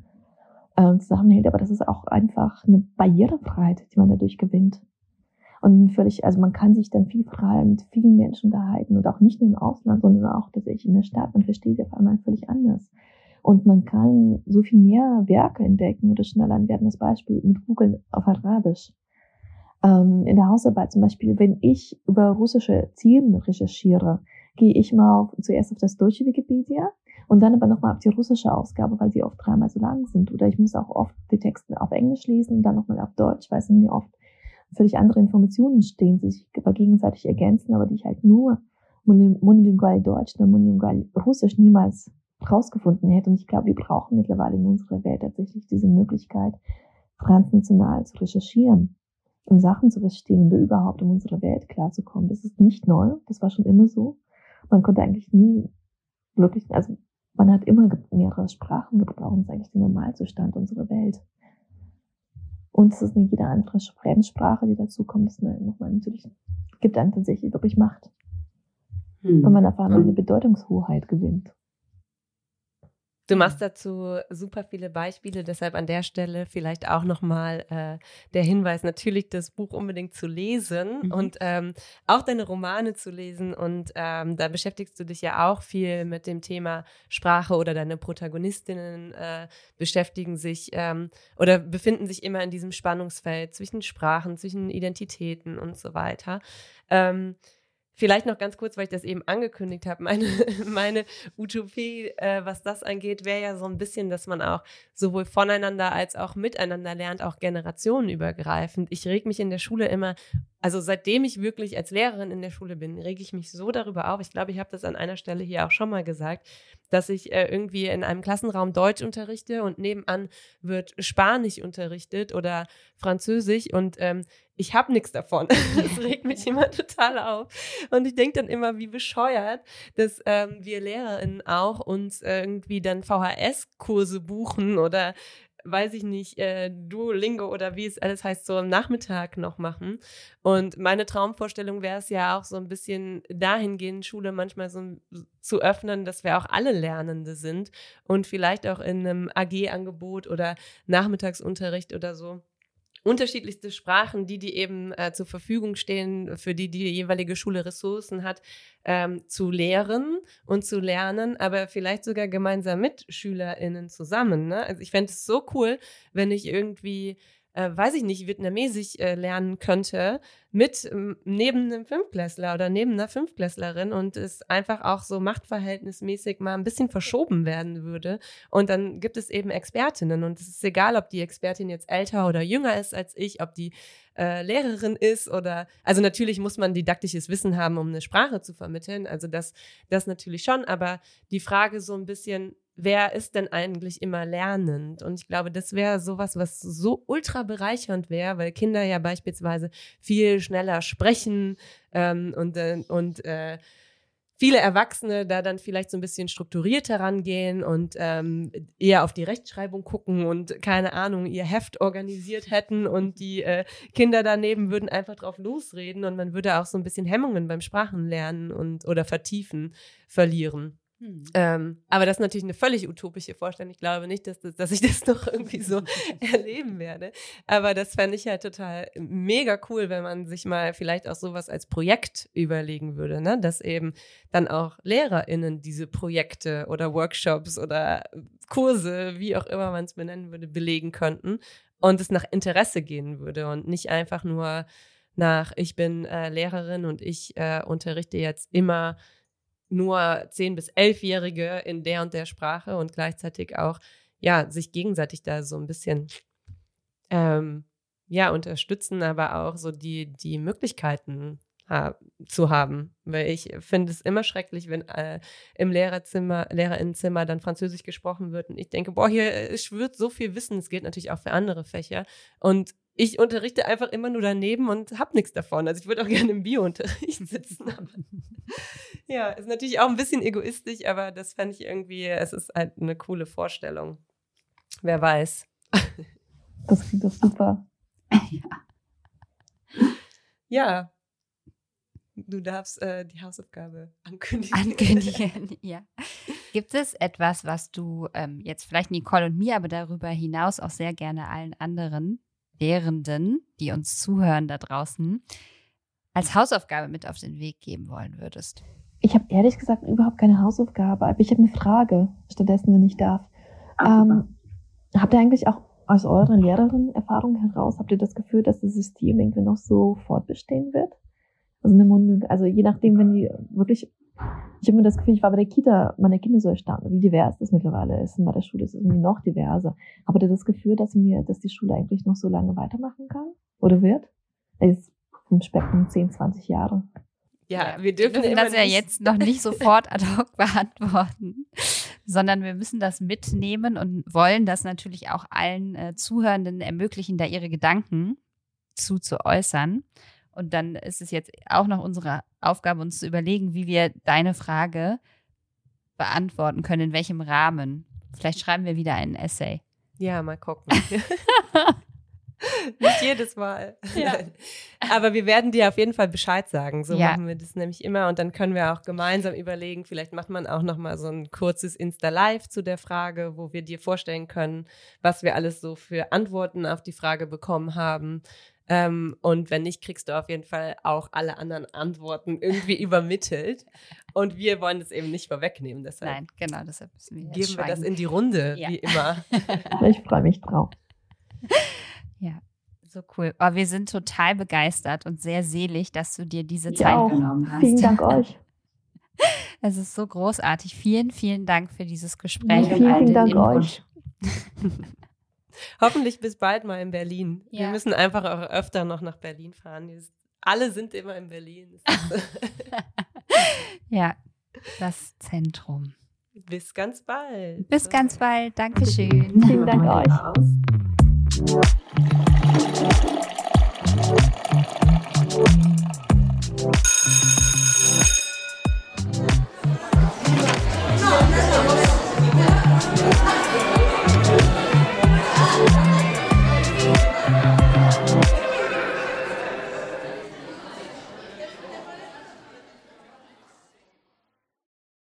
A: äh, zusammenhält. Aber das ist auch einfach eine Barrierefreiheit, die man dadurch gewinnt. Und völlig, also man kann sich dann viel freier mit vielen Menschen unterhalten und auch nicht nur im Ausland, sondern auch tatsächlich in der Stadt. Man versteht sie auf einmal völlig anders. Und man kann so viel mehr Werke entdecken oder schneller. Wir hatten das Beispiel mit Google auf Arabisch. Ähm, in der Hausarbeit zum Beispiel, wenn ich über russische Themen recherchiere, gehe ich mal auf, zuerst auf das deutsche Wikipedia und dann aber nochmal auf die russische Ausgabe, weil sie oft dreimal so lang sind. Oder ich muss auch oft die Texte auf Englisch lesen und dann nochmal auf Deutsch, weil es mir oft völlig andere Informationen stehen, die sich aber gegenseitig ergänzen, aber die ich halt nur monolingual Deutsch oder monolingual Russisch niemals rausgefunden hätte. Und ich glaube, wir brauchen mittlerweile in unserer Welt tatsächlich diese Möglichkeit, transnational zu recherchieren, um Sachen zu verstehen und überhaupt um unsere Welt klarzukommen. Das ist nicht neu, das war schon immer so. Man konnte eigentlich nie wirklich, also man hat immer mehrere Sprachen gebraucht. Das ist eigentlich der Normalzustand unserer Welt. Und es ist nicht jede andere Fremdsprache, die dazu kommt, das nochmal natürlich, gibt einem tatsächlich wirklich Macht. Hm. Weil man einmal eine Bedeutungshoheit gewinnt.
C: Du machst dazu super viele Beispiele, deshalb an der Stelle vielleicht auch nochmal äh, der Hinweis, natürlich das Buch unbedingt zu lesen mhm. und ähm, auch deine Romane zu lesen. Und ähm, da beschäftigst du dich ja auch viel mit dem Thema Sprache oder deine Protagonistinnen äh, beschäftigen sich ähm, oder befinden sich immer in diesem Spannungsfeld zwischen Sprachen, zwischen Identitäten und so weiter. Vielleicht noch ganz kurz, weil ich das eben angekündigt habe, meine, (laughs) meine Utopie, äh, was das angeht, wäre ja so ein bisschen, dass man auch sowohl voneinander als auch miteinander lernt, auch generationenübergreifend. Ich reg mich in der Schule immer, also seitdem ich wirklich als Lehrerin in der Schule bin, rege ich mich so darüber auf. Ich glaube, ich habe das an einer Stelle hier auch schon mal gesagt, dass ich äh, irgendwie in einem Klassenraum Deutsch unterrichte und nebenan wird Spanisch unterrichtet oder Französisch und ähm, ich habe nichts davon. (laughs) Das regt mich immer total auf. Und ich denke dann immer, wie bescheuert, dass ähm, wir LehrerInnen auch uns irgendwie dann VHS-Kurse buchen oder weiß ich nicht, äh, Duolingo oder wie es alles heißt, so am Nachmittag noch machen. Und meine Traumvorstellung wäre es ja auch so ein bisschen dahingehend, Schule manchmal so zu öffnen, dass wir auch alle Lernende sind und vielleicht auch in einem AG-Angebot oder Nachmittagsunterricht oder so unterschiedlichste Sprachen, die die eben äh, zur Verfügung stehen, für die die jeweilige Schule Ressourcen hat, ähm, zu lehren und zu lernen, aber vielleicht sogar gemeinsam mit SchülerInnen zusammen. Ne? Also ich fände es so cool, wenn ich irgendwie äh, weiß ich nicht, Vietnamesisch äh, lernen könnte mit ähm, neben einem Fünfklässler oder neben einer Fünfklässlerin und es einfach auch so machtverhältnismäßig mal ein bisschen verschoben werden würde. Und dann gibt es eben Expertinnen und es ist egal, ob die Expertin jetzt älter oder jünger ist als ich, ob die äh, Lehrerin ist oder also natürlich muss man didaktisches Wissen haben, um eine Sprache zu vermitteln. Also das, das natürlich schon, aber die Frage so ein bisschen, wer ist denn eigentlich immer lernend? Und ich glaube, das wäre sowas, was so ultra bereichernd wäre, weil Kinder ja beispielsweise viel schneller sprechen ähm, und, äh, und äh, viele Erwachsene da dann vielleicht so ein bisschen strukturiert herangehen und ähm, eher auf die Rechtschreibung gucken und keine Ahnung, ihr Heft organisiert hätten und die äh, Kinder daneben würden einfach drauf losreden und man würde auch so ein bisschen Hemmungen beim Sprachenlernen und oder vertiefen verlieren. Hm. Ähm, aber das ist natürlich eine völlig utopische Vorstellung. Ich glaube nicht, dass, das, dass ich (laughs) das noch irgendwie so (laughs) erleben werde. Aber das fände ich halt total mega cool, wenn man sich mal vielleicht auch sowas als Projekt überlegen würde, ne? dass eben dann auch LehrerInnen diese Projekte oder Workshops oder Kurse, wie auch immer man es benennen würde, belegen könnten und es nach Interesse gehen würde und nicht einfach nur nach, ich bin äh, Lehrerin und ich äh, unterrichte jetzt immer nur 10- bis 11-Jährige in der und der Sprache und gleichzeitig auch, ja, sich gegenseitig da so ein bisschen, ähm, ja, unterstützen, aber auch so die, die Möglichkeiten äh, zu haben. Weil ich finde es immer schrecklich, wenn äh, im Lehrerzimmer, Lehrerinnenzimmer dann Französisch gesprochen wird und ich denke, boah, hier schwirrt so viel Wissen. Es gilt natürlich auch für andere Fächer. Und ich unterrichte einfach immer nur daneben und habe nichts davon. Also ich würde auch (laughs) gerne im Biounterricht sitzen. (laughs) ja, ist natürlich auch ein bisschen egoistisch, aber das fände ich irgendwie, es ist halt eine coole Vorstellung. Wer weiß.
A: Das klingt doch super.
C: ja. (laughs) ja. Du darfst äh, die Hausaufgabe ankündigen.
B: Ankündigen, ja. Gibt es etwas, was du ähm, jetzt vielleicht Nicole und mir, aber darüber hinaus auch sehr gerne allen anderen Lehrenden, die uns zuhören da draußen, als Hausaufgabe mit auf den Weg geben wollen würdest?
A: Ich habe ehrlich gesagt überhaupt keine Hausaufgabe, aber ich habe eine Frage stattdessen, wenn ich darf. Ähm, habt ihr eigentlich auch aus euren Lehrerin-Erfahrungen heraus, habt ihr das Gefühl, dass das System irgendwie noch so fortbestehen wird? Also eine Mund also je nachdem, wenn die wirklich, ich habe mir das Gefühl, ich war bei der Kita, meine Kinder so erstaunt, wie divers das mittlerweile ist. Und bei der Schule ist es irgendwie noch diverser. Habt ihr das Gefühl, dass mir, dass die Schule eigentlich noch so lange weitermachen kann? Oder wird? Jetzt im Spektrum 10, 20 Jahre.
C: Ja, wir dürfen
B: wir das ja jetzt noch nicht sofort ad hoc beantworten, sondern wir müssen das mitnehmen und wollen das natürlich auch allen äh, Zuhörenden ermöglichen, da ihre Gedanken zu, zu äußern. Und dann ist es jetzt auch noch unsere Aufgabe, uns zu überlegen, wie wir deine Frage beantworten können, in welchem Rahmen. Vielleicht schreiben wir wieder einen Essay.
C: Ja, mal gucken. (laughs) (laughs) Nicht jedes Mal. Ja. (laughs) Aber wir werden dir auf jeden Fall Bescheid sagen. So ja. machen wir das nämlich immer. Und dann können wir auch gemeinsam überlegen, vielleicht macht man auch noch mal so ein kurzes Insta-Live zu der Frage, wo wir dir vorstellen können, was wir alles so für Antworten auf die Frage bekommen haben. Ähm, und wenn nicht, kriegst du auf jeden Fall auch alle anderen Antworten irgendwie (laughs) übermittelt. Und wir wollen das eben nicht vorwegnehmen. Deshalb
B: Nein, genau, deshalb müssen wir
C: geben wir das in die Runde, ja. wie immer. (laughs)
A: ich freue mich drauf. (laughs)
B: Ja, so cool. Aber wir sind total begeistert und sehr selig, dass du dir diese Zeit auch. genommen hast.
A: Vielen Dank euch.
B: Es ist so großartig. Vielen, vielen Dank für dieses Gespräch.
A: Ja, vielen, vielen Dank Input. euch. (laughs)
C: Hoffentlich bis bald mal in Berlin. Ja. Wir müssen einfach auch öfter noch nach Berlin fahren. Alle sind immer in Berlin. (laughs)
B: ja, das Zentrum.
C: Bis ganz bald.
B: Bis ganz bald. Dankeschön.
A: Vielen Dank euch.